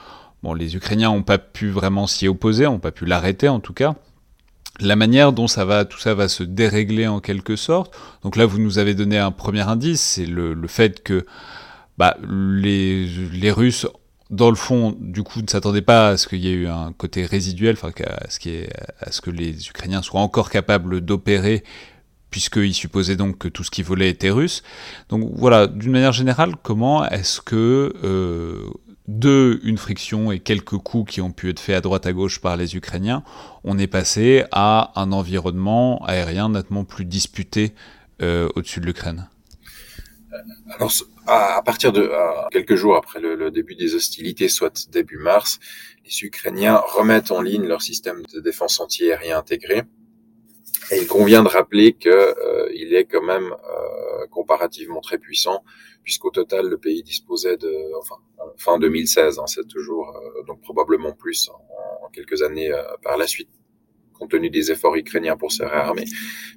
les Ukrainiens n'ont pas pu vraiment s'y opposer, n'ont pas pu l'arrêter en tout cas. La manière dont ça va, tout ça va se dérégler en quelque sorte. Donc là, vous nous avez donné un premier indice, c'est le, fait que bah, les Russes dans le fond, du coup, ne s'attendait pas à ce qu'il y ait eu un côté résiduel, enfin, à ce, que les Ukrainiens soient encore capables d'opérer, puisqu'ils supposaient donc que tout ce qui volait était russe. Donc voilà, d'une manière générale, comment est-ce que euh, de une friction et quelques coups qui ont pu être faits à droite à gauche par les Ukrainiens, on est passé à un environnement aérien nettement plus disputé au-dessus de l'Ukraine? Alors, à, partir de quelques jours après le, début des hostilités, soit début mars, les Ukrainiens remettent en ligne leur système de défense antiaérien intégré. Et il convient de rappeler que euh, est quand même euh, comparativement très puissant, puisqu'au total le pays disposait de, enfin, fin 2016, hein, c'est toujours euh, donc probablement plus en, quelques années par la suite, compte tenu des efforts ukrainiens pour se réarmer.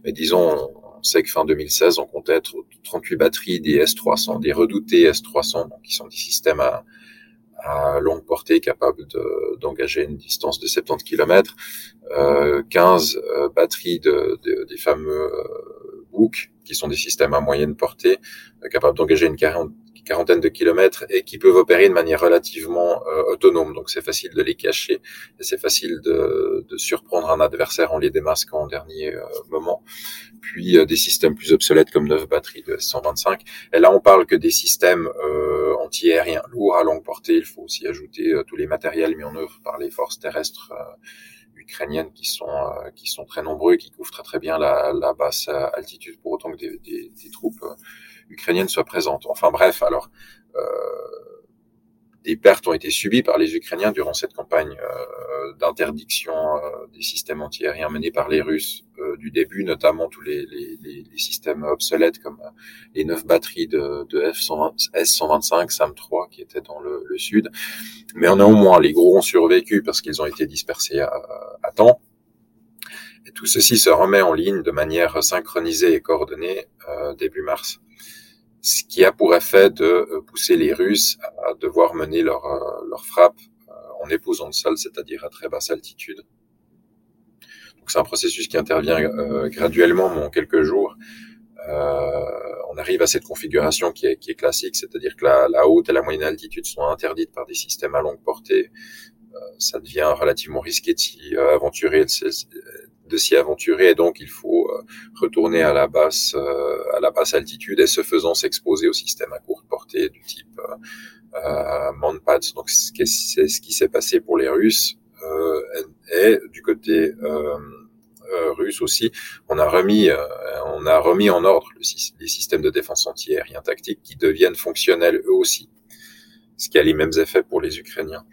Mais disons, on sait que fin 2016, on comptait 38 batteries des S300, des redoutés S300, donc qui sont des systèmes à, à longue portée capables d'engager une distance de 70 km, euh, 15 euh, batteries de, de, des fameux euh, qui sont des systèmes à moyenne portée, euh, capables d'engager une quarantaine de kilomètres et qui peuvent opérer de manière relativement euh, autonome. Donc c'est facile de les cacher c'est facile de, de, surprendre un adversaire en les démasquant en dernier euh, moment. Puis euh, des systèmes plus obsolètes comme 9 batteries de 125. Et là on parle que des systèmes anti-aériens lourds à longue portée. Il faut aussi ajouter tous les matériels mis en œuvre par les forces terrestres ukrainiennes qui sont qui sont très nombreux et qui couvrent très très bien la, la basse altitude pour autant que des, des, des troupes ukrainienne soit présente. Enfin bref, alors euh, des pertes ont été subies par les Ukrainiens durant cette campagne euh, d'interdiction euh, des systèmes antiaériens menés par les Russes euh, du début, notamment tous les, les, les, systèmes obsolètes comme euh, les neuf batteries de, de F-120, S-125, SAM-3 qui étaient dans le, le, sud. Mais en au moins, les gros ont survécu parce qu'ils ont été dispersés à, à temps. Et tout ceci se remet en ligne de manière synchronisée et coordonnée euh, début mars ce qui a pour effet de euh, pousser les Russes à devoir mener leur, euh, leur frappe euh, en épousant le sol, c'est-à-dire à très basse altitude. Donc c'est un processus qui intervient graduellement, mais en quelques jours. Euh, on arrive à cette configuration qui est, qui est classique, c'est-à-dire que la, la, haute et la moyenne altitude sont interdites par des systèmes à longue portée. Euh, ça devient relativement risqué de s'y aventurer, de s'y aventurer et donc il faut euh, retourner à la basse euh, à la basse altitude et ce faisant s'exposer au système à courte portée du type euh, Manpads. Donc c'est ce qui s'est passé pour les Russes et du côté russe aussi, on a remis, on a remis en ordre les systèmes de défense antiaérien tactique qui deviennent fonctionnels eux aussi, ce qui a les mêmes effets pour les Ukrainiens.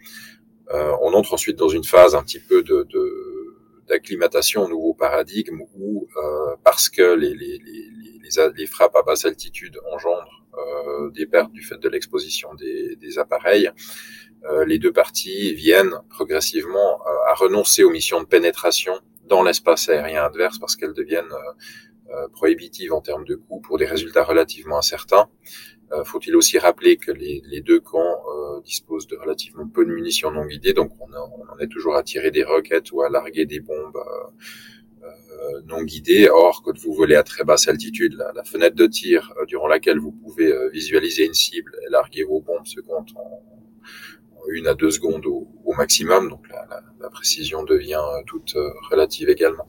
on entre ensuite dans une phase un petit peu de, de d'acclimatation au nouveau paradigme où, euh, parce que les, les, les, les, frappes à basse altitude engendrent euh, des pertes du fait de l'exposition des, des, appareils, euh, les deux parties viennent progressivement à renoncer aux missions de pénétration dans l'espace aérien adverse parce qu'elles deviennent prohibitives en termes de coûts pour des résultats relativement incertains. Euh, faut-il aussi rappeler que les, les deux camps euh, disposent de relativement peu de munitions non guidées, donc on, on, en est toujours à tirer des roquettes ou à larguer des bombes euh, non guidées. Or, quand vous volez à très basse altitude, la, la fenêtre de tir durant laquelle vous pouvez visualiser une cible et larguer vos bombes se compte en, une à deux secondes au, au maximum, donc la, la, la, précision devient toute relative également.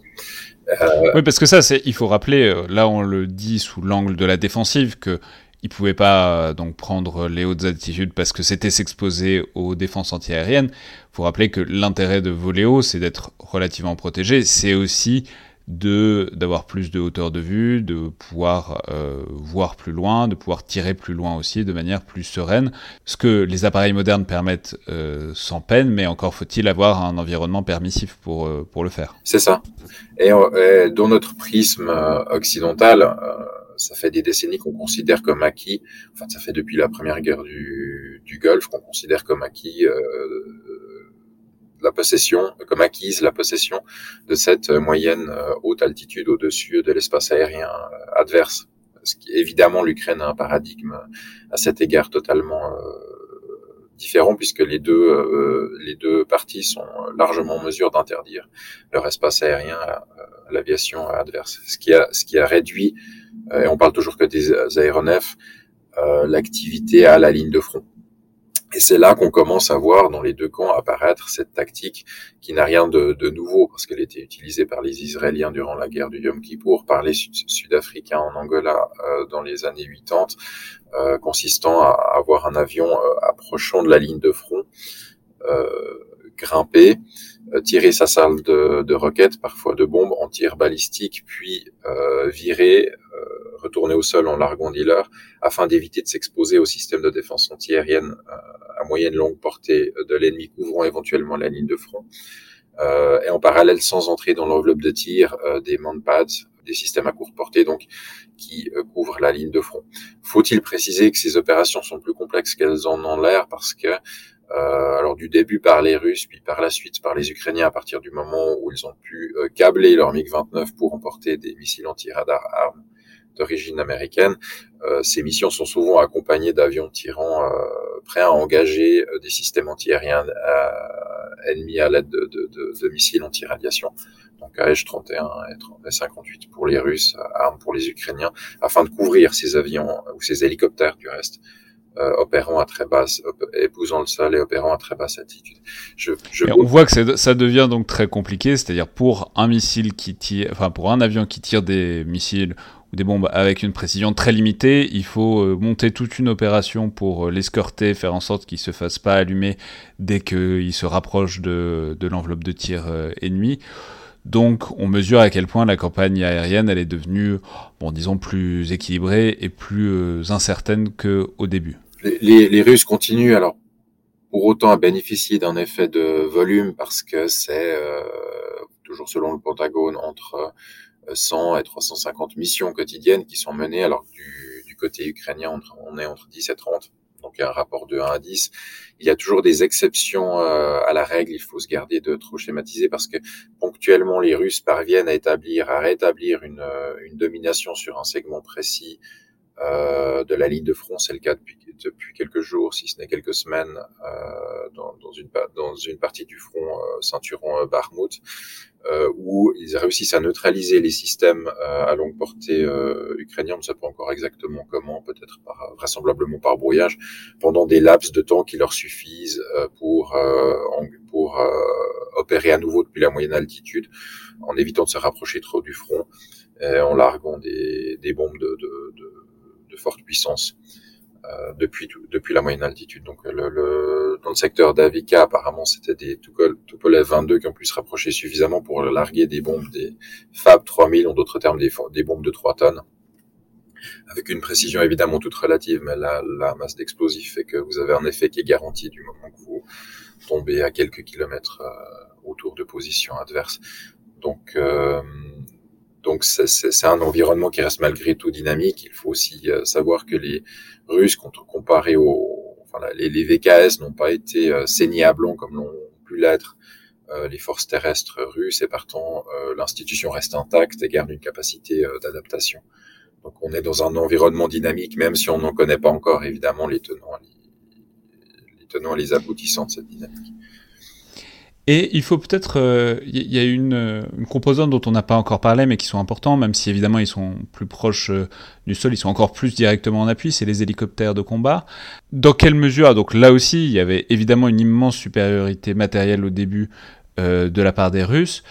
Euh... Oui, parce que ça, c'est, il faut rappeler, là on le dit sous l'angle de la défensive, que il pouvait pas euh, donc prendre les hautes altitudes parce que c'était s'exposer aux défenses antiaériennes. Faut rappeler que l'intérêt de voler haut, c'est d'être relativement protégé. C'est aussi de d'avoir plus de hauteur de vue, de pouvoir euh, voir plus loin, de pouvoir tirer plus loin aussi de manière plus sereine. Ce que les appareils modernes permettent euh, sans peine, mais encore faut-il avoir un environnement permissif pour euh, pour le faire. C'est ça. Et, et, dans notre prisme euh, occidental euh, ça fait des décennies qu'on considère comme acquis, enfin ça fait depuis la première guerre du, du Golfe qu'on considère comme acquis euh, la possession, comme acquise la possession de cette moyenne euh, haute altitude au-dessus de l'espace aérien euh, adverse. Ce qui, évidemment, l'Ukraine a un paradigme à cet égard totalement euh, différent puisque les deux euh, les deux parties sont largement en mesure d'interdire leur espace aérien à, à l'aviation adverse. Ce qui a ce qui a réduit euh, et on parle toujours que des aéronefs, euh, l'activité à la ligne de front. Et c'est là qu'on commence à voir dans les deux camps apparaître cette tactique qui n'a rien de, de, nouveau parce qu'elle était utilisée par les Israéliens durant la guerre du Yom Kippour, par les Sud-Africains en Angola euh, dans les années 80, euh, consistant à avoir un avion euh, approchant de la ligne de front, grimper, tirer sa salle de, de, roquettes, parfois de bombes en tir balistique, puis virer retourner au sol en larguant dealer afin d'éviter de s'exposer au système de défense antiaérienne à moyenne longue portée de l'ennemi couvrant éventuellement la ligne de front. et en parallèle, sans entrer dans l'enveloppe de tir, des pads des systèmes à courte portée, donc qui couvrent la ligne de front. Faut-il préciser que ces opérations sont plus complexes qu'elles en ont l'air parce que euh, alors du début par les Russes, puis par la suite par les Ukrainiens à partir du moment où ils ont pu euh, câbler leur MiG-29 pour emporter des missiles anti-radar armes d'origine américaine. Euh, ces missions sont souvent accompagnées d'avions tirant euh, prêts à engager euh, des systèmes antiaériens ennemis à l'aide de, de, de, de, missiles anti-radiation. Donc AH-31 et 58 pour les Russes, armes pour les Ukrainiens, afin de couvrir ces avions ou ces hélicoptères du reste euh, opérant à très basse, épousant le sol et opérant à très basse altitude. Je, je... on voit que ça devient donc très compliqué, c'est-à-dire pour un missile qui tire, enfin pour un avion qui tire des missiles ou des bombes avec une précision très limitée, il faut euh, monter toute une opération pour euh, l'escorter, faire en sorte qu'il se fasse pas allumer dès qu'il se rapproche de, de l'enveloppe de tir euh, ennemie. Donc on mesure à quel point la campagne aérienne elle est devenue, bon disons, plus équilibrée et plus incertaine qu'au début les, les, Russes continuent alors pour autant à bénéficier d'un effet de volume parce que c'est euh, toujours selon le Pentagone entre 100 euh, et 350 missions quotidiennes qui sont menées alors du, du côté ukrainien on est entre 10 et 30 donc il y a un rapport de 1 à 10. Il y a toujours des exceptions euh, à la règle, il faut se garder de trop schématiser parce que ponctuellement les Russes parviennent à établir, à rétablir une, une domination sur un segment précis euh, de la ligne de front. C'est le cas depuis, depuis quelques jours, si ce n'est quelques semaines, euh, dans, dans, une, dans une partie du front euh, ceinturon euh, Barmouth, euh, où ils réussissent à neutraliser les systèmes à longue portée ukrainiens. On ne sait pas encore exactement comment, peut-être par, vraisemblablement par brouillage, pendant des laps de temps qui leur suffisent pour, pour opérer à nouveau depuis la moyenne altitude, en évitant de se rapprocher trop du front, et en larguant des, des bombes de, de, de forte puissance euh, depuis depuis la moyenne altitude. Donc dans le secteur d'Avika, apparemment, c'était des Tupolev 22 qui ont pu se rapprocher suffisamment pour larguer des bombes, des Fab 3000, en d'autres termes, des, bombes de 3 tonnes avec une précision évidemment toute relative, mais la, la masse d'explosifs fait que vous avez un effet qui est garanti du moment que vous tombez à quelques kilomètres euh, autour de positions adverses. Donc, euh, donc c'est un environnement qui reste malgré tout dynamique. Il faut aussi euh, savoir que les Russes, comparé aux, enfin, les, les VKS n'ont pas été euh, saignés à blanc comme l'ont pu l'être euh, les forces terrestres russes et partant l'institution reste intacte et garde une capacité d'adaptation. Donc on est dans un environnement dynamique, même si on n'en connaît pas encore évidemment les tenants, les, les tenants et les aboutissants de cette dynamique. Et il faut peut-être, il euh, y a une, euh, une, composante dont on n'a pas encore parlé, mais qui sont importants, même si évidemment ils sont plus proches euh, du sol, ils sont encore plus directement en appui, c'est les hélicoptères de combat. Dans quelle mesure, donc là aussi, il y avait évidemment une immense supériorité matérielle au début de la part des Russes.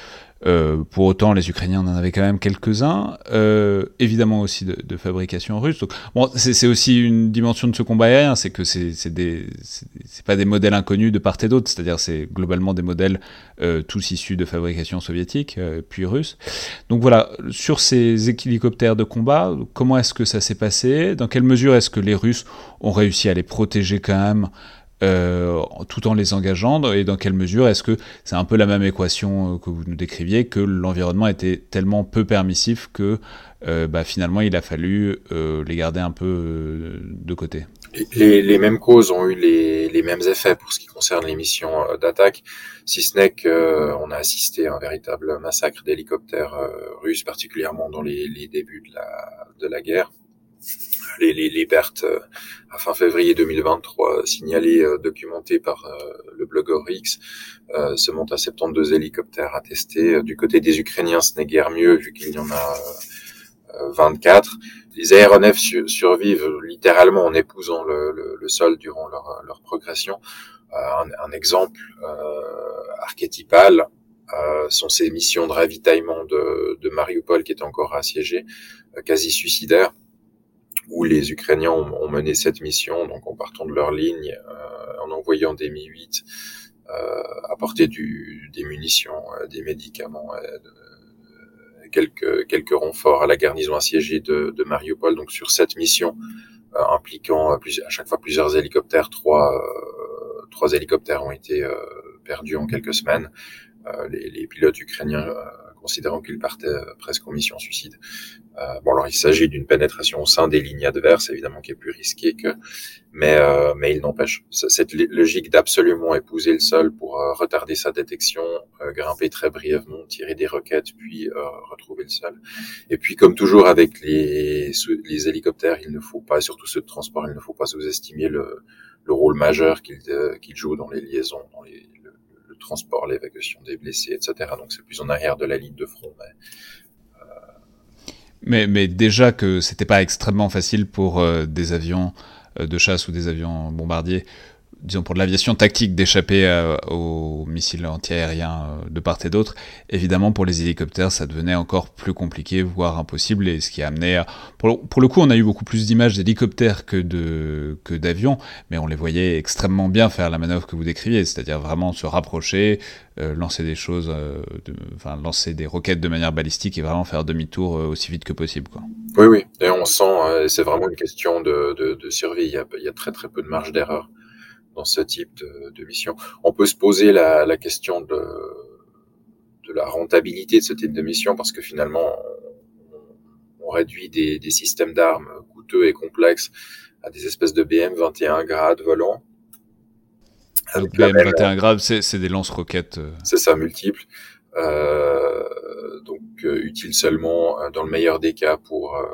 Euh, pour autant, les Ukrainiens en avaient quand même quelques-uns, euh, évidemment aussi de, fabrication russe. Bon, c'est aussi une dimension de ce combat aérien, c'est que c'est pas des modèles inconnus de part et d'autre, c'est-à-dire c'est globalement des modèles euh, tous issus de fabrication soviétique puis russe. Donc voilà, sur ces hélicoptères de combat, comment est-ce que ça s'est passé? Dans quelle mesure est-ce que les Russes ont réussi à les protéger quand même euh, tout en les engageant Et dans quelle mesure est-ce que c'est un peu la même équation euh, que vous nous décriviez, que l'environnement était tellement peu permissif que euh, bah, finalement il a fallu les garder un peu de côté. Les, mêmes causes ont eu les, mêmes effets pour ce qui concerne les missions d'attaque, si ce n'est qu'on a assisté à un véritable massacre d'hélicoptères russes, particulièrement dans les, débuts de la guerre les, les, les, pertes euh, à fin février 2023 signalées, euh, documentées par euh, le blogueur X, se montent à 72 hélicoptères à tester. Du côté des Ukrainiens, ce n'est guère mieux vu qu'il y en a 24. Les aéronefs survivent littéralement en épousant le, le, le sol durant leur, progression. Un, exemple archétypal euh, sont ces missions de ravitaillement de, de Mariupol qui est encore assiégée, quasi suicidaires où les Ukrainiens ont, mené cette mission, donc en partant de leur ligne, euh, en envoyant des Mi-8 euh, apporter du, des munitions, euh, des médicaments, quelques quelques renforts à la garnison assiégée de, de Mariupol. Donc sur cette mission impliquant à chaque fois plusieurs hélicoptères, trois trois hélicoptères ont été perdus en quelques semaines. Les, les, pilotes ukrainiens considérant qu'ils partaient presque en mission suicide. Euh, bon, alors il s'agit d'une pénétration au sein des lignes adverses, évidemment, qui est plus risquée que, mais euh, mais il n'empêche cette logique d'absolument épouser le sol pour euh, retarder sa détection, euh, grimper très brièvement, tirer des roquettes, puis retrouver le sol. Et puis, comme toujours avec les les hélicoptères, il ne faut pas, surtout ceux de transport, il ne faut pas sous-estimer le le rôle majeur qu'ils qu'ils jouent dans les liaisons, dans les, le, le transport, l'évacuation des blessés, etc. Donc c'est plus en arrière de la ligne de front, mais mais, mais déjà que c'était pas extrêmement facile pour euh, des avions euh, de chasse ou des avions bombardiers disons pour l'aviation tactique d'échapper euh, aux missiles antiaériens euh, de part et d'autre, évidemment pour les hélicoptères ça devenait encore plus compliqué, voire impossible, et ce qui a amené. Pour le, coup on a eu beaucoup plus d'images d'hélicoptères que d'avions, mais on les voyait extrêmement bien faire la manœuvre que vous décriviez, c'est-à-dire vraiment se rapprocher, euh, lancer des choses, euh, enfin lancer des roquettes de manière balistique et vraiment faire demi-tour aussi vite que possible. Oui, oui, et on sent, c'est vraiment une question de survie, il y, a, il y a très très peu de marge d'erreur dans ce type de, de, mission. On peut se poser la, la question de, de, la rentabilité de ce type de mission parce que finalement, on, on réduit des, des systèmes d'armes coûteux et complexes à des espèces de BM 21 grades volants. Donc BM 21 grades, c'est des lance-roquettes. Euh. C'est ça, multiples. Euh, donc euh, utile seulement euh, dans le meilleur des cas pour euh,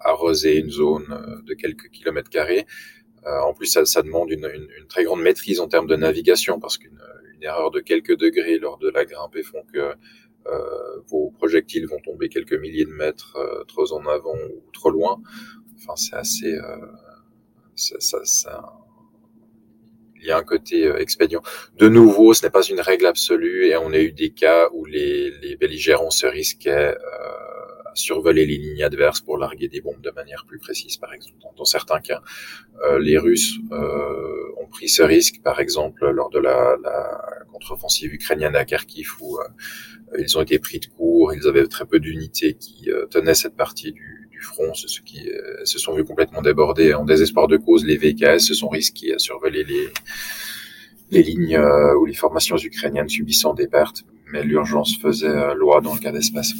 arroser une zone de quelques kilomètres carrés euh, en plus, ça, ça demande une, une, une, très grande maîtrise en termes de navigation parce qu'une une erreur de quelques degrés lors de la grimpe font que euh, vos projectiles vont tomber quelques milliers de mètres euh, trop en avant ou trop loin. Enfin, c'est assez. Euh, ça, ça, ça, il y a un côté euh, expédient. De nouveau, ce n'est pas une règle absolue et on a eu des cas où les, les belligérants se risquaient survoler les lignes adverses pour larguer des bombes de manière plus précise, par exemple. Dans, certains cas, euh, les Russes euh, ont pris ce risque, par exemple, lors de la, la contre-offensive ukrainienne à Kharkiv, où euh, ils ont été pris de court, ils avaient très peu d'unités qui euh, tenaient cette partie du, front, ceux qui euh, se sont vus complètement débordés en désespoir de cause. Les VKS se sont risqués à survoler les les lignes ou les formations ukrainiennes subissant des pertes, mais l'urgence faisait loi dans le cas d'espace.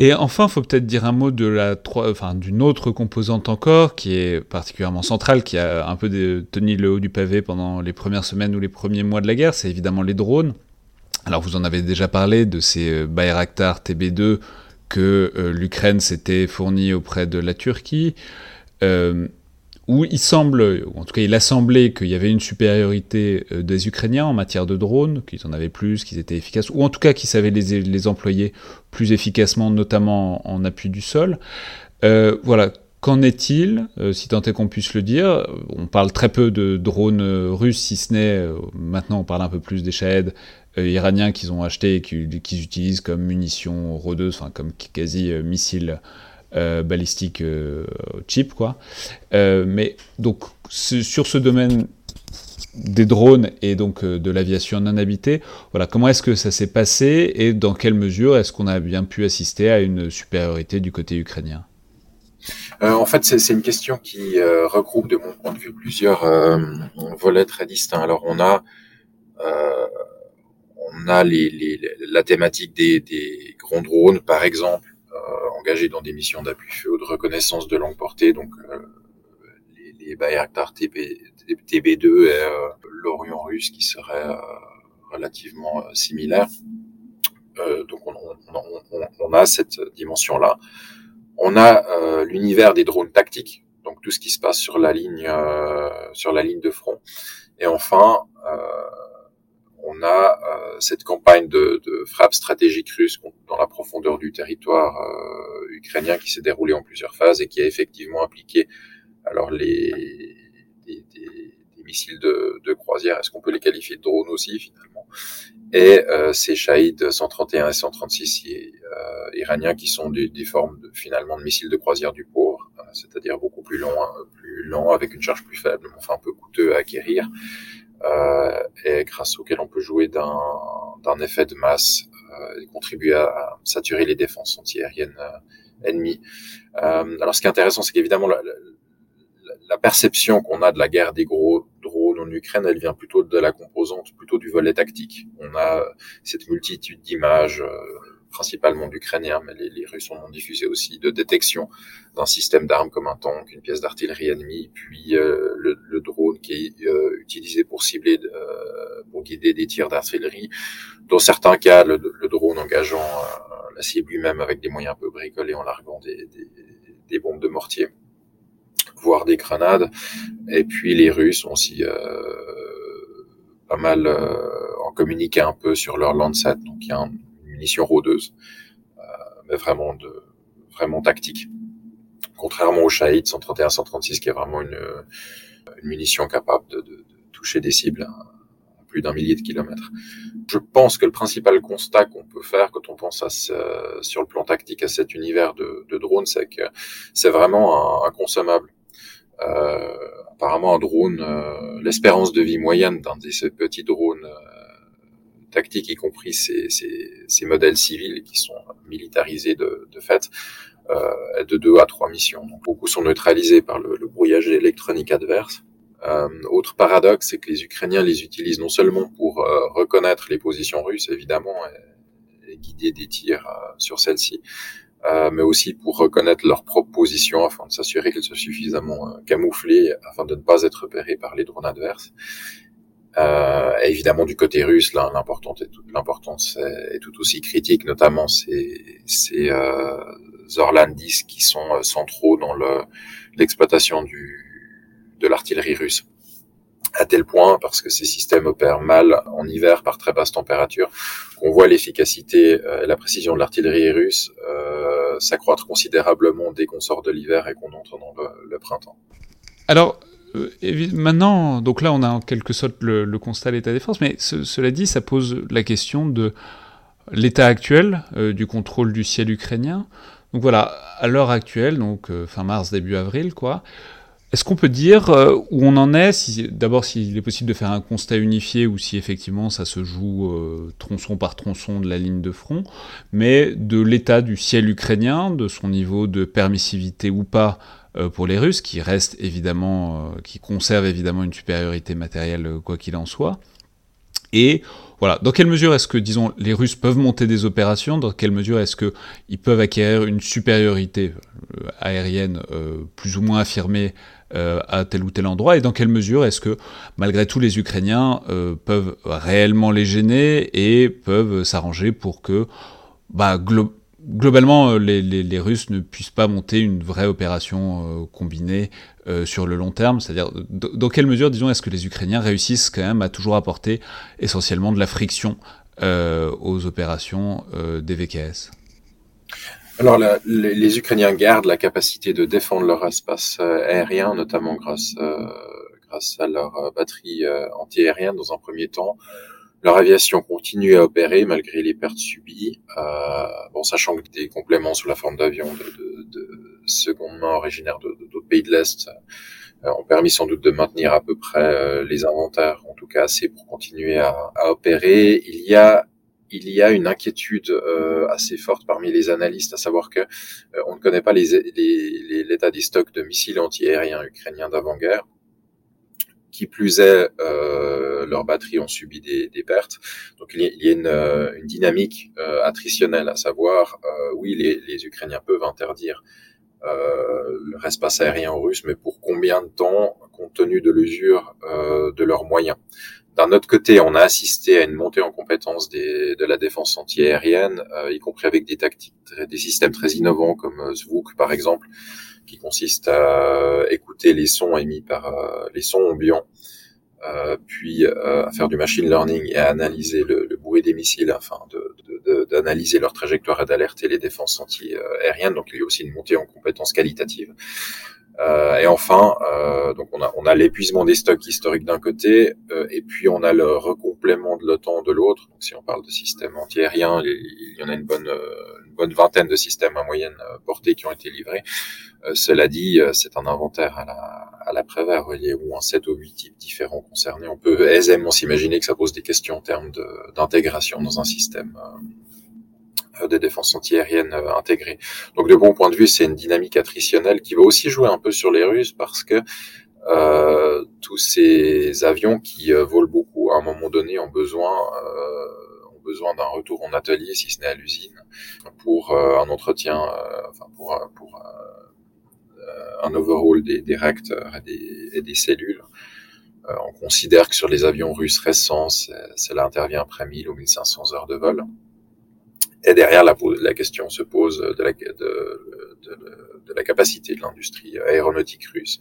Et enfin, il faut peut-être dire un mot de la, enfin, d'une autre composante encore, qui est particulièrement centrale, qui a un peu tenu le haut du pavé pendant les premières semaines ou les premiers mois de la guerre, c'est évidemment les drones. Alors vous en avez déjà parlé de ces euh, Bayraktar TB2 que euh, l'Ukraine s'était fourni auprès de la Turquie. Euh, où il semble, ou en tout cas il a semblé qu'il y avait une supériorité euh, des Ukrainiens en matière de drones, qu'ils en avaient plus, qu'ils étaient efficaces, ou en tout cas qu'ils savaient les, employer plus efficacement, notamment en appui du sol. Euh, voilà, qu'en est-il, euh, si tant est qu'on puisse le dire? On parle très peu de drones russes, si ce n'est, maintenant on parle un peu plus des Shahed iraniens qu'ils ont achetés et qu'ils utilisent comme munitions rôdeuses, enfin comme quasi missiles euh, balistique euh, cheap, quoi. Euh, mais donc, sur ce domaine des drones et donc euh, de l'aviation non habitée, voilà, comment est-ce que ça s'est passé et dans quelle mesure est-ce qu'on a bien pu assister à une supériorité du côté ukrainien? Euh, en fait, c'est une question qui regroupe, de mon point de vue, plusieurs volets très distincts. Alors, on a, on a la thématique des, grands drones, par exemple, engagés dans des missions d'appui feu ou de reconnaissance de longue portée, donc euh, les, les Bayraktar TB, TB2 et euh, l'Orion russe qui serait relativement similaire. donc on, on, on, on, a cette dimension-là. On a l'univers des drones tactiques, donc tout ce qui se passe sur la ligne sur la ligne de front. Et enfin, on a euh, cette campagne de, frappe stratégique russe dans la profondeur du territoire euh, ukrainien qui s'est déroulée en plusieurs phases et qui a effectivement impliqué alors les missiles de, croisière, est-ce qu'on peut les qualifier de drones aussi finalement? Et euh, ces Shahid 131 et 136 euh, iraniens qui sont des, formes finalement de missiles de croisière du pauvre, c'est-à-dire beaucoup plus longs, plus lents avec une charge plus faible, mais enfin un peu coûteux à acquérir et grâce auquel on peut jouer d'un effet de masse euh, et contribuer à, saturer les défenses antiaériennes ennemies. alors, ce qui est intéressant, c'est qu'évidemment, la, la perception qu'on a de la guerre des gros drones en Ukraine, elle vient plutôt de la composante, plutôt du volet tactique. On a cette multitude d'images, euh, principalement d'Ukrainiens, mais les, Russes ont diffusé aussi, de détection d'un système d'armes comme un tank, une pièce d'artillerie ennemie, puis euh, le, drone qui est euh, utilisé pour cibler, pour guider des tirs d'artillerie. Dans certains cas, le, drone engageant la cible lui-même avec des moyens un peu bricolés en larguant des, bombes de mortier voire des grenades. Et puis les Russes ont aussi euh, pas mal euh, en communiqué un peu sur leur Lancet, donc il y a une munition rôdeuse, euh, mais vraiment de vraiment tactique. Contrairement au Shahid 131-136 qui est vraiment une, une munition capable de, de, de toucher des cibles à plus d'un millier de kilomètres. Je pense que le principal constat qu'on peut faire quand on pense à ce, sur le plan tactique à cet univers de, de drones, c'est que c'est vraiment un, consommable. Euh, apparemment, un drone, euh, l'espérance de vie moyenne d'un de ces petits drones euh, tactiques, y compris ces, ces, ces, modèles civils qui sont militarisés de, de fait, de deux à trois missions. Beaucoup sont neutralisés par le, le brouillage électronique adverse. Euh, autre paradoxe, c'est que les Ukrainiens les utilisent non seulement pour euh, reconnaître les positions russes, évidemment, et, guider des tirs sur celles-ci, euh, mais aussi pour reconnaître leurs propres positions afin de s'assurer qu'elles soient suffisamment euh, camouflées afin de ne pas être repérées par les drones adverses. Euh, évidemment, du côté russe, l'importance est, l'importance est, tout aussi critique, notamment ces, ces euh, Zorlan 10 qui sont euh, centraux dans le, l'exploitation du, de l'artillerie russe à tel point, parce que ces systèmes opèrent mal en hiver par très basse température, qu'on voit l'efficacité et la précision de l'artillerie russe euh, s'accroître considérablement dès qu'on sort de l'hiver et qu'on entre dans le, printemps. Alors, euh, maintenant, donc là on a en quelque sorte le, le constat de l'état défense, mais cela dit, ça pose la question de l'état actuel euh, du contrôle du ciel ukrainien. Donc voilà, à l'heure actuelle, donc fin mars, début avril, quoi, est-ce qu'on peut dire euh, où on en est D'abord, s'il est possible de faire un constat unifié ou si effectivement ça se joue euh, tronçon par tronçon de la ligne de front, mais de l'état du ciel ukrainien, de son niveau de permissivité ou pas euh, pour les Russes, qui reste évidemment, qui conserve évidemment une supériorité matérielle quoi qu'il en soit. Et voilà, dans quelle mesure est-ce que, disons, les Russes peuvent monter des opérations? Dans quelle mesure est-ce qu'ils peuvent acquérir une supériorité aérienne plus ou moins affirmée euh, à tel ou tel endroit? Et dans quelle mesure est-ce que malgré tout les Ukrainiens euh, peuvent réellement les gêner et peuvent s'arranger pour que bah, globalement euh, les, Russes ne puissent pas monter une vraie opération combinée sur le long terme, c'est-à-dire dans quelle mesure disons est-ce que les Ukrainiens réussissent quand même à toujours apporter essentiellement de la friction aux opérations des VKS alors, les, Ukrainiens gardent la capacité de défendre leur espace euh, aérien, notamment grâce, euh, grâce à leur euh, batterie anti-aérienne dans un premier temps. Leur aviation continue à opérer malgré les pertes subies, bon, sachant que des compléments sous la forme d'avions de, de, de, seconde main originaires d'autres pays de l'Est ont permis sans doute de maintenir à peu près les inventaires, en tout cas assez pour continuer à, à opérer. Il y a il y a une inquiétude euh, assez forte parmi les analystes, à savoir que euh, on ne connaît pas l'état les, les, des stocks de missiles antiaériens ukrainiens d'avant-guerre. Qui plus est, euh, leurs batteries ont subi des, des, pertes. Donc il y a, une, euh, une, dynamique euh, attrititionnelle, à savoir, oui, les, les, Ukrainiens peuvent interdire leur espace aérien aux Russes, mais pour combien de temps, compte tenu de l'usure de leurs moyens? D'un autre côté, on a assisté à une montée en compétence des, de la défense antiaérienne, euh, y compris avec des tactiques, des systèmes très innovants comme euh, Zvuk par exemple, qui consiste à écouter les sons émis par euh, les sons ambiants, puis à faire du machine learning et à analyser le, bruit des missiles afin d'analyser leur trajectoire et d'alerter les défenses anti-aériennes. Donc il y a aussi une montée en compétences qualitatives. Euh, et enfin, euh, donc on a, l'épuisement des stocks historiques d'un côté, euh, et puis on a le recomplément de l'OTAN de l'autre. Donc si on parle de systèmes antiaériens, il, y en a une bonne, bonne vingtaine de systèmes à moyenne portée qui ont été livrés. cela dit, c'est un inventaire à la, à la Prévert, ou un 7 ou 8 types différents concernés. On peut aisément s'imaginer que ça pose des questions en termes d'intégration dans un système des défenses antiaériennes intégrées. Donc de bon point de vue, c'est une dynamique attritionnelle qui va aussi jouer un peu sur les Russes parce que euh, tous ces avions qui volent beaucoup à un moment donné ont besoin euh, ont besoin d'un retour en atelier, si ce n'est à l'usine, pour un entretien, enfin pour, pour un overhaul des, des réacteurs et des, cellules. Euh, on considère que sur les avions russes récents, cela intervient après 1000 ou 1500 heures de vol. Et derrière, la, question se pose de la, capacité de l'industrie aéronautique russe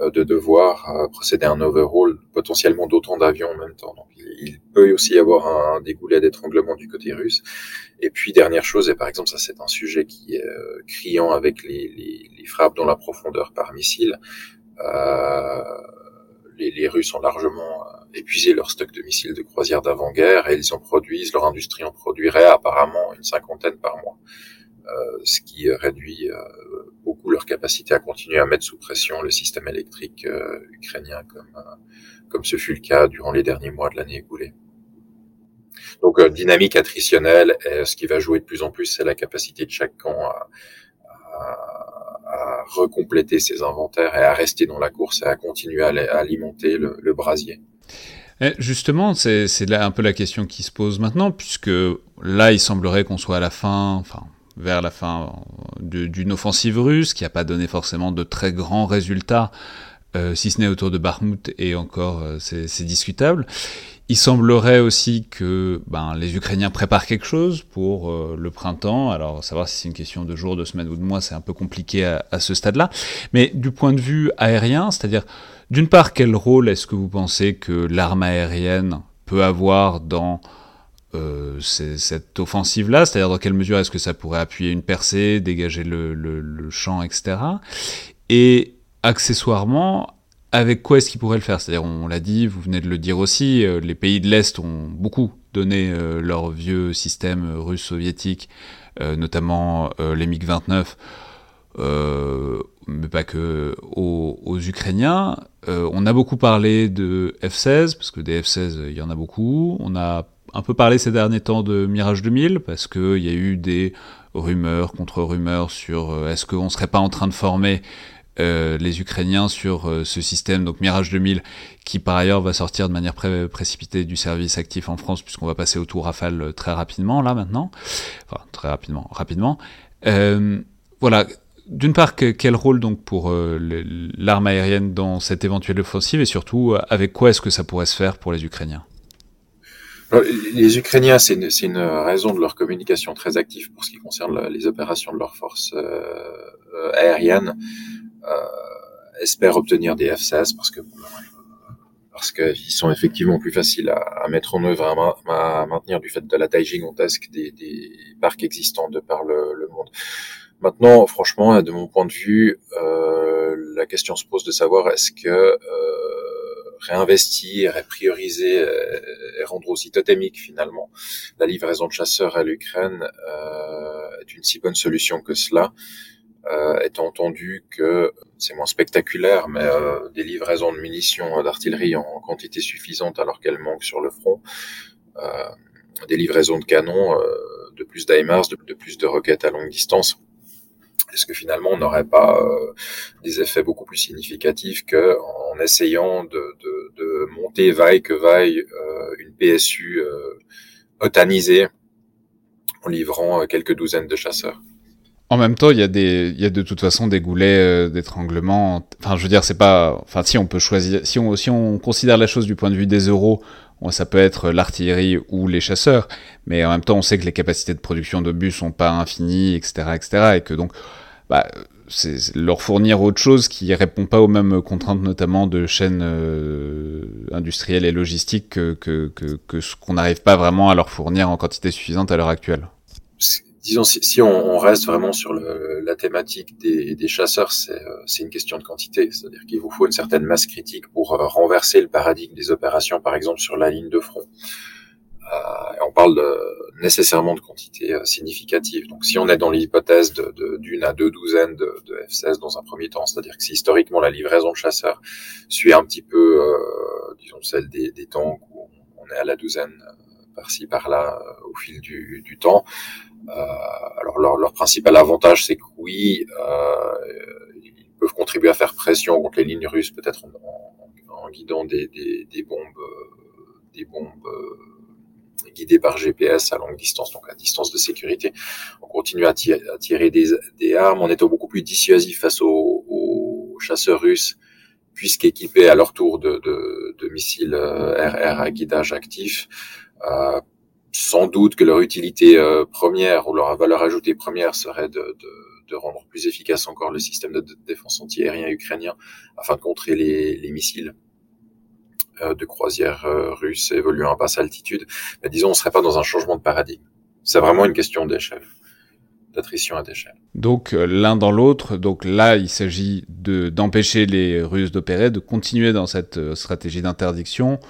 euh, de devoir euh, procéder à un overhaul potentiellement d'autant d'avions en même temps. Donc, il peut aussi y avoir un, des goulets d'étranglement du côté russe. Et puis, dernière chose, et par exemple, ça c'est un sujet qui est criant avec les, frappes dans la profondeur par missile. Euh, les, Russes ont largement euh, épuisé leur stock de missiles de croisière d'avant-guerre et ils en produisent, leur industrie en produirait apparemment une cinquantaine par mois, euh, ce qui réduit euh, beaucoup leur capacité à continuer à mettre sous pression le système électrique euh, ukrainien comme, comme ce fut le cas durant les derniers mois de l'année écoulée. Donc dynamique attritionnelle, et ce qui va jouer de plus en plus, c'est la capacité de chaque camp à recompléter ses inventaires et à rester dans la course et à continuer à, alimenter le, brasier. Et justement, c'est là un peu la question qui se pose maintenant, puisque là, il semblerait qu'on soit à la fin, enfin, vers la fin d'une offensive russe, qui n'a pas donné forcément de très grands résultats, euh, si ce n'est autour de Bakhmut, et encore, euh, c'est discutable. Il semblerait aussi que ben, les Ukrainiens préparent quelque chose pour euh, le printemps. Alors, savoir si c'est une question de jours, de semaines ou de mois, c'est un peu compliqué à, ce stade-là. Mais du point de vue aérien, c'est-à-dire, d'une part, quel rôle est-ce que vous pensez que l'arme aérienne peut avoir dans euh, cette offensive-là? C'est-à-dire, dans quelle mesure est-ce que ça pourrait appuyer une percée, dégager le, le champ, etc. Et accessoirement, avec quoi est-ce qu'ils pourraient le faire? C'est-à-dire, on l'a dit, vous venez de le dire aussi, euh, les pays de l'Est ont beaucoup donné euh, leur vieux système euh, notamment les MiG-29, mais pas que aux, Ukrainiens. on a beaucoup parlé de F-16, parce que des F-16, il y en a beaucoup. On a un peu parlé ces derniers temps de Mirage 2000, parce qu'il y a eu des rumeurs, contre-rumeurs sur est-ce qu'on serait pas en train de former euh, les Ukrainiens sur euh, ce système, donc Mirage 2000, qui par ailleurs va sortir de manière précipitée du service actif en France, puisqu'on va passer au tour Rafale euh, très rapidement, là maintenant. Enfin, très rapidement, rapidement. voilà. D'une part, quel rôle donc pour l'arme aérienne dans cette éventuelle offensive et surtout avec quoi est-ce que ça pourrait se faire pour les Ukrainiens? Les Ukrainiens, c'est une, une, raison de leur communication très active pour ce qui concerne les opérations de leurs forces euh, aériennes. Euh, espèrent obtenir des F-16 parce que parce qu'ils sont effectivement plus faciles à, mettre en œuvre, à, à, maintenir du fait de la taille gigantesque des, des parcs existants de par le, monde. Maintenant, franchement, de mon point de vue, euh, la question se pose de savoir est-ce que euh, réinvestir et prioriser euh, et rendre aussi totémique finalement la livraison de chasseurs à l'Ukraine euh, est une si bonne solution que cela étant entendu que c'est moins spectaculaire, mais euh, des livraisons de munitions d'artillerie en quantité suffisante alors qu'elles manquent sur le front, euh, des livraisons de canons, euh, de plus d'AIMARS, de, plus de roquettes à longue distance. Est-ce que finalement on n'aurait pas euh, des effets beaucoup plus significatifs que essayant de, de, de monter vaille que vaille une PSU otanisée en livrant quelques douzaines de chasseurs? En même temps, il y a des, il y a de toute façon des goulets euh, d'étranglement. Enfin, je veux dire, c'est pas, enfin, si on peut choisir, si on, si on considère la chose du point de vue des euros, ça peut être l'artillerie ou les chasseurs, mais en même temps, on sait que les capacités de production d'obus sont pas infinies, etc., etc., et que donc, bah, c'est leur fournir autre chose qui répond pas aux mêmes contraintes, notamment de chaînes euh, industrielles et logistiques que, que, que, que ce qu'on n'arrive pas vraiment à leur fournir en quantité suffisante à l'heure actuelle disons, si, si on, on, reste vraiment sur le, la thématique des, des chasseurs, c'est euh, une question de quantité. C'est-à-dire qu'il vous faut une certaine masse critique pour euh, renverser le paradigme des opérations, par exemple, sur la ligne de front. Euh, on parle de, nécessairement de quantité euh, significative. Donc, si on est dans l'hypothèse d'une de, à deux douzaines de, de, F-16 dans un premier temps, c'est-à-dire que si historiquement la livraison de chasseurs suit un petit peu, euh, disons, celle des, des tanks où on est à la douzaine par-ci par-là au fil du, du temps, alors leur, leur, principal avantage, c'est que oui, ils peuvent contribuer à faire pression contre les lignes russes, peut-être en, en, guidant des, des, des bombes, des bombes guidées par GPS à longue distance, donc à distance de sécurité. On continue à, tirer, des, des, armes, on est beaucoup plus dissuasif face aux, aux chasseurs russes puisqu'équipés à leur tour de, de, de missiles RR euh, à guidage actif. Euh, sans doute que leur utilité euh, première ou leur valeur ajoutée première serait de, de, de, rendre plus efficace encore le système de défense antiaérien ukrainien afin de contrer les, les missiles euh, de croisière russes évoluant à basse altitude. Mais disons, on serait pas dans un changement de paradigme. C'est vraiment une question d'échelle d'attrition à d'échelle. Donc l'un dans l'autre, donc là il s'agit de d'empêcher les Russes d'opérer, de continuer dans cette stratégie d'interdiction.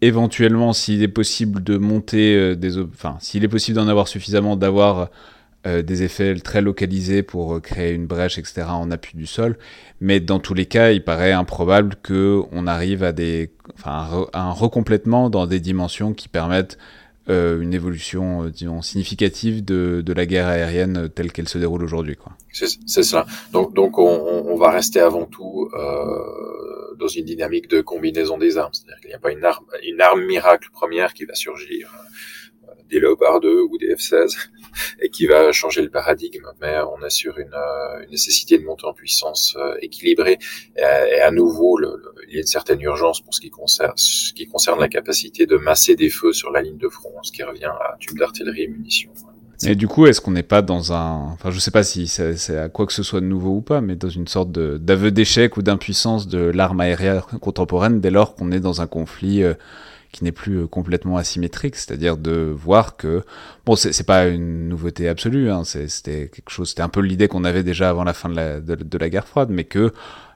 Éventuellement, s'il est possible de monter euh, des, enfin s'il est possible d'en avoir suffisamment, d'avoir des effets très localisés pour créer une brèche, etc. en appui du sol. Mais dans tous les cas, il paraît improbable que on arrive à des, enfin, à un recomplètement dans des dimensions qui permettent euh, une évolution euh, disons, significative de, de, la guerre aérienne telle qu'elle se déroule aujourd'hui. Quoi. C'est, ça. Donc, donc on, on, va rester avant tout euh, dans une dynamique de combinaison des armes. C'est-à-dire qu'il n'y a pas une arme, une arme miracle première qui va surgir des Leopard 2 ou des F-16 et qui va changer le paradigme, mais on assure une, euh, une nécessité de monter en puissance euh, équilibrée et, à nouveau il y a une certaine urgence pour ce qui concerne la capacité de masser des feux sur la ligne de front, ce qui revient à tube d'artillerie et munitions. Et du coup, est-ce qu'on n'est pas dans un, enfin, je sais pas si c'est à quoi que ce soit de nouveau ou pas, mais dans une sorte d'aveu d'échec ou d'impuissance de l'arme aérienne contemporaine dès lors qu'on est dans un conflit euh, qui n'est plus euh, complètement asymétrique, c'est-à-dire de voir que bon, c'est pas une nouveauté absolue, hein, c'était quelque chose, c'était un peu l'idée qu'on avait déjà avant la fin de la, de, la guerre froide, mais que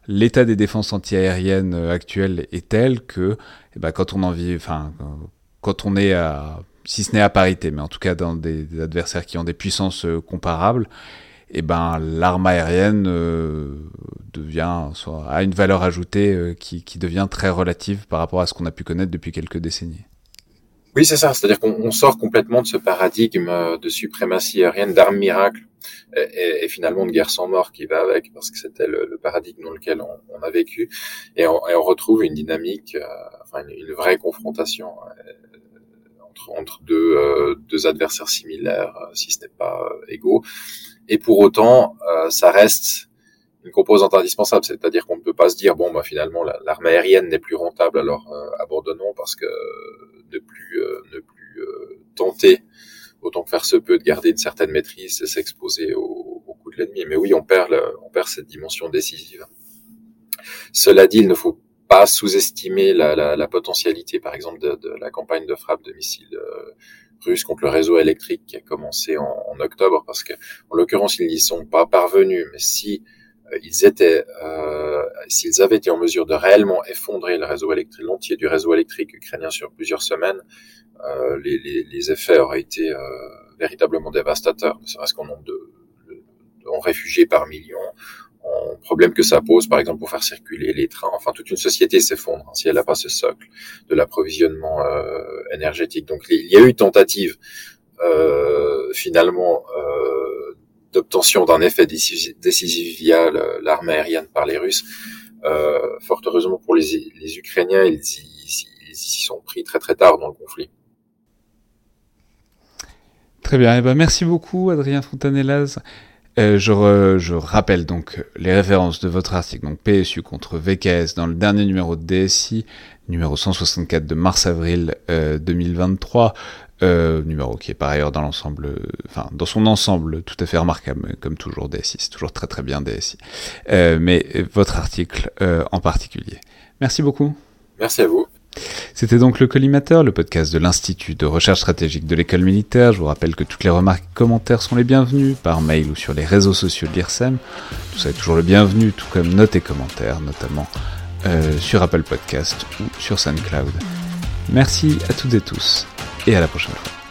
l'état des défenses antiaériennes euh, actuelles est tel que, eh ben, quand on en vit, enfin, quand on est à, si ce n'est à parité, mais en tout cas dans des, adversaires qui ont des puissances euh, comparables, eh ben l'arme aérienne euh, devient soit a une valeur ajoutée euh, qui, qui, devient très relative par rapport à ce qu'on a pu connaître depuis quelques décennies. Oui, c'est ça. C'est-à-dire qu'on sort complètement de ce paradigme euh, de suprématie aérienne, d'armes miracles et, et, finalement de guerre sans mort qui va avec, parce que c'était le, le, paradigme dans lequel on, on a vécu, et on, et on, retrouve une dynamique, enfin une, une, vraie confrontation entre, entre deux, deux adversaires similaires, si ce n'est pas égaux et pour autant, euh, ça reste une composante indispensable, c'est-à-dire qu'on ne peut pas se dire bon bah finalement l'arme aérienne n'est plus rentable alors euh, abandonnons parce que ne plus euh, ne plus euh, tenter autant que faire se peut de garder une certaine maîtrise et s'exposer au, au, coup de l'ennemi. Mais oui, on perd le, on perd cette dimension décisive. Cela dit, il ne faut pas sous-estimer la, la, la, potentialité, par exemple, de, de, la campagne de frappe de missiles russe contre le réseau électrique qui a commencé en, octobre, parce que en l'occurrence ils n'y sont pas parvenus, mais si euh, ils étaient, euh, s'ils avaient été en mesure de réellement effondrer le réseau électrique, l'entier du réseau électrique ukrainien sur plusieurs semaines, euh, les, les, les, effets auraient été euh, véritablement dévastateurs, ne serait-ce qu'en nombre de, de, de réfugiés par millions, en problème que ça pose, par exemple, pour faire circuler les trains. Enfin, toute une société s'effondre hein, si elle n'a pas ce socle de l'approvisionnement euh, énergétique. Donc, il y a eu tentative euh, finalement euh, d'obtention d'un effet décisif via l'arme aérienne par les Russes. Euh, fort heureusement pour les, Ukrainiens, ils y, sont pris très très tard dans le conflit. Très bien, eh ben merci beaucoup Adrien Fontanellas. Euh, je, re, je, rappelle donc les références de votre article, donc PSU contre VKS dans le dernier numéro de DSI, numéro 164 de mars-avril euh, 2023, euh, numéro qui est par ailleurs dans l'ensemble, enfin dans son ensemble tout à fait remarquable, comme toujours DSI, c'est toujours très très bien DSI, euh, mais votre article euh, en particulier. Merci beaucoup. Merci à vous. C'était donc le Collimateur, le podcast de l'Institut de recherche stratégique de l'école militaire. Je vous rappelle que toutes les remarques et commentaires sont les bienvenus par mail ou sur les réseaux sociaux de l'IRSEM. Tout ça est toujours le bienvenu, tout comme notes et commentaires, notamment euh, sur Apple Podcast ou sur SoundCloud. Merci à toutes et tous et à la prochaine fois.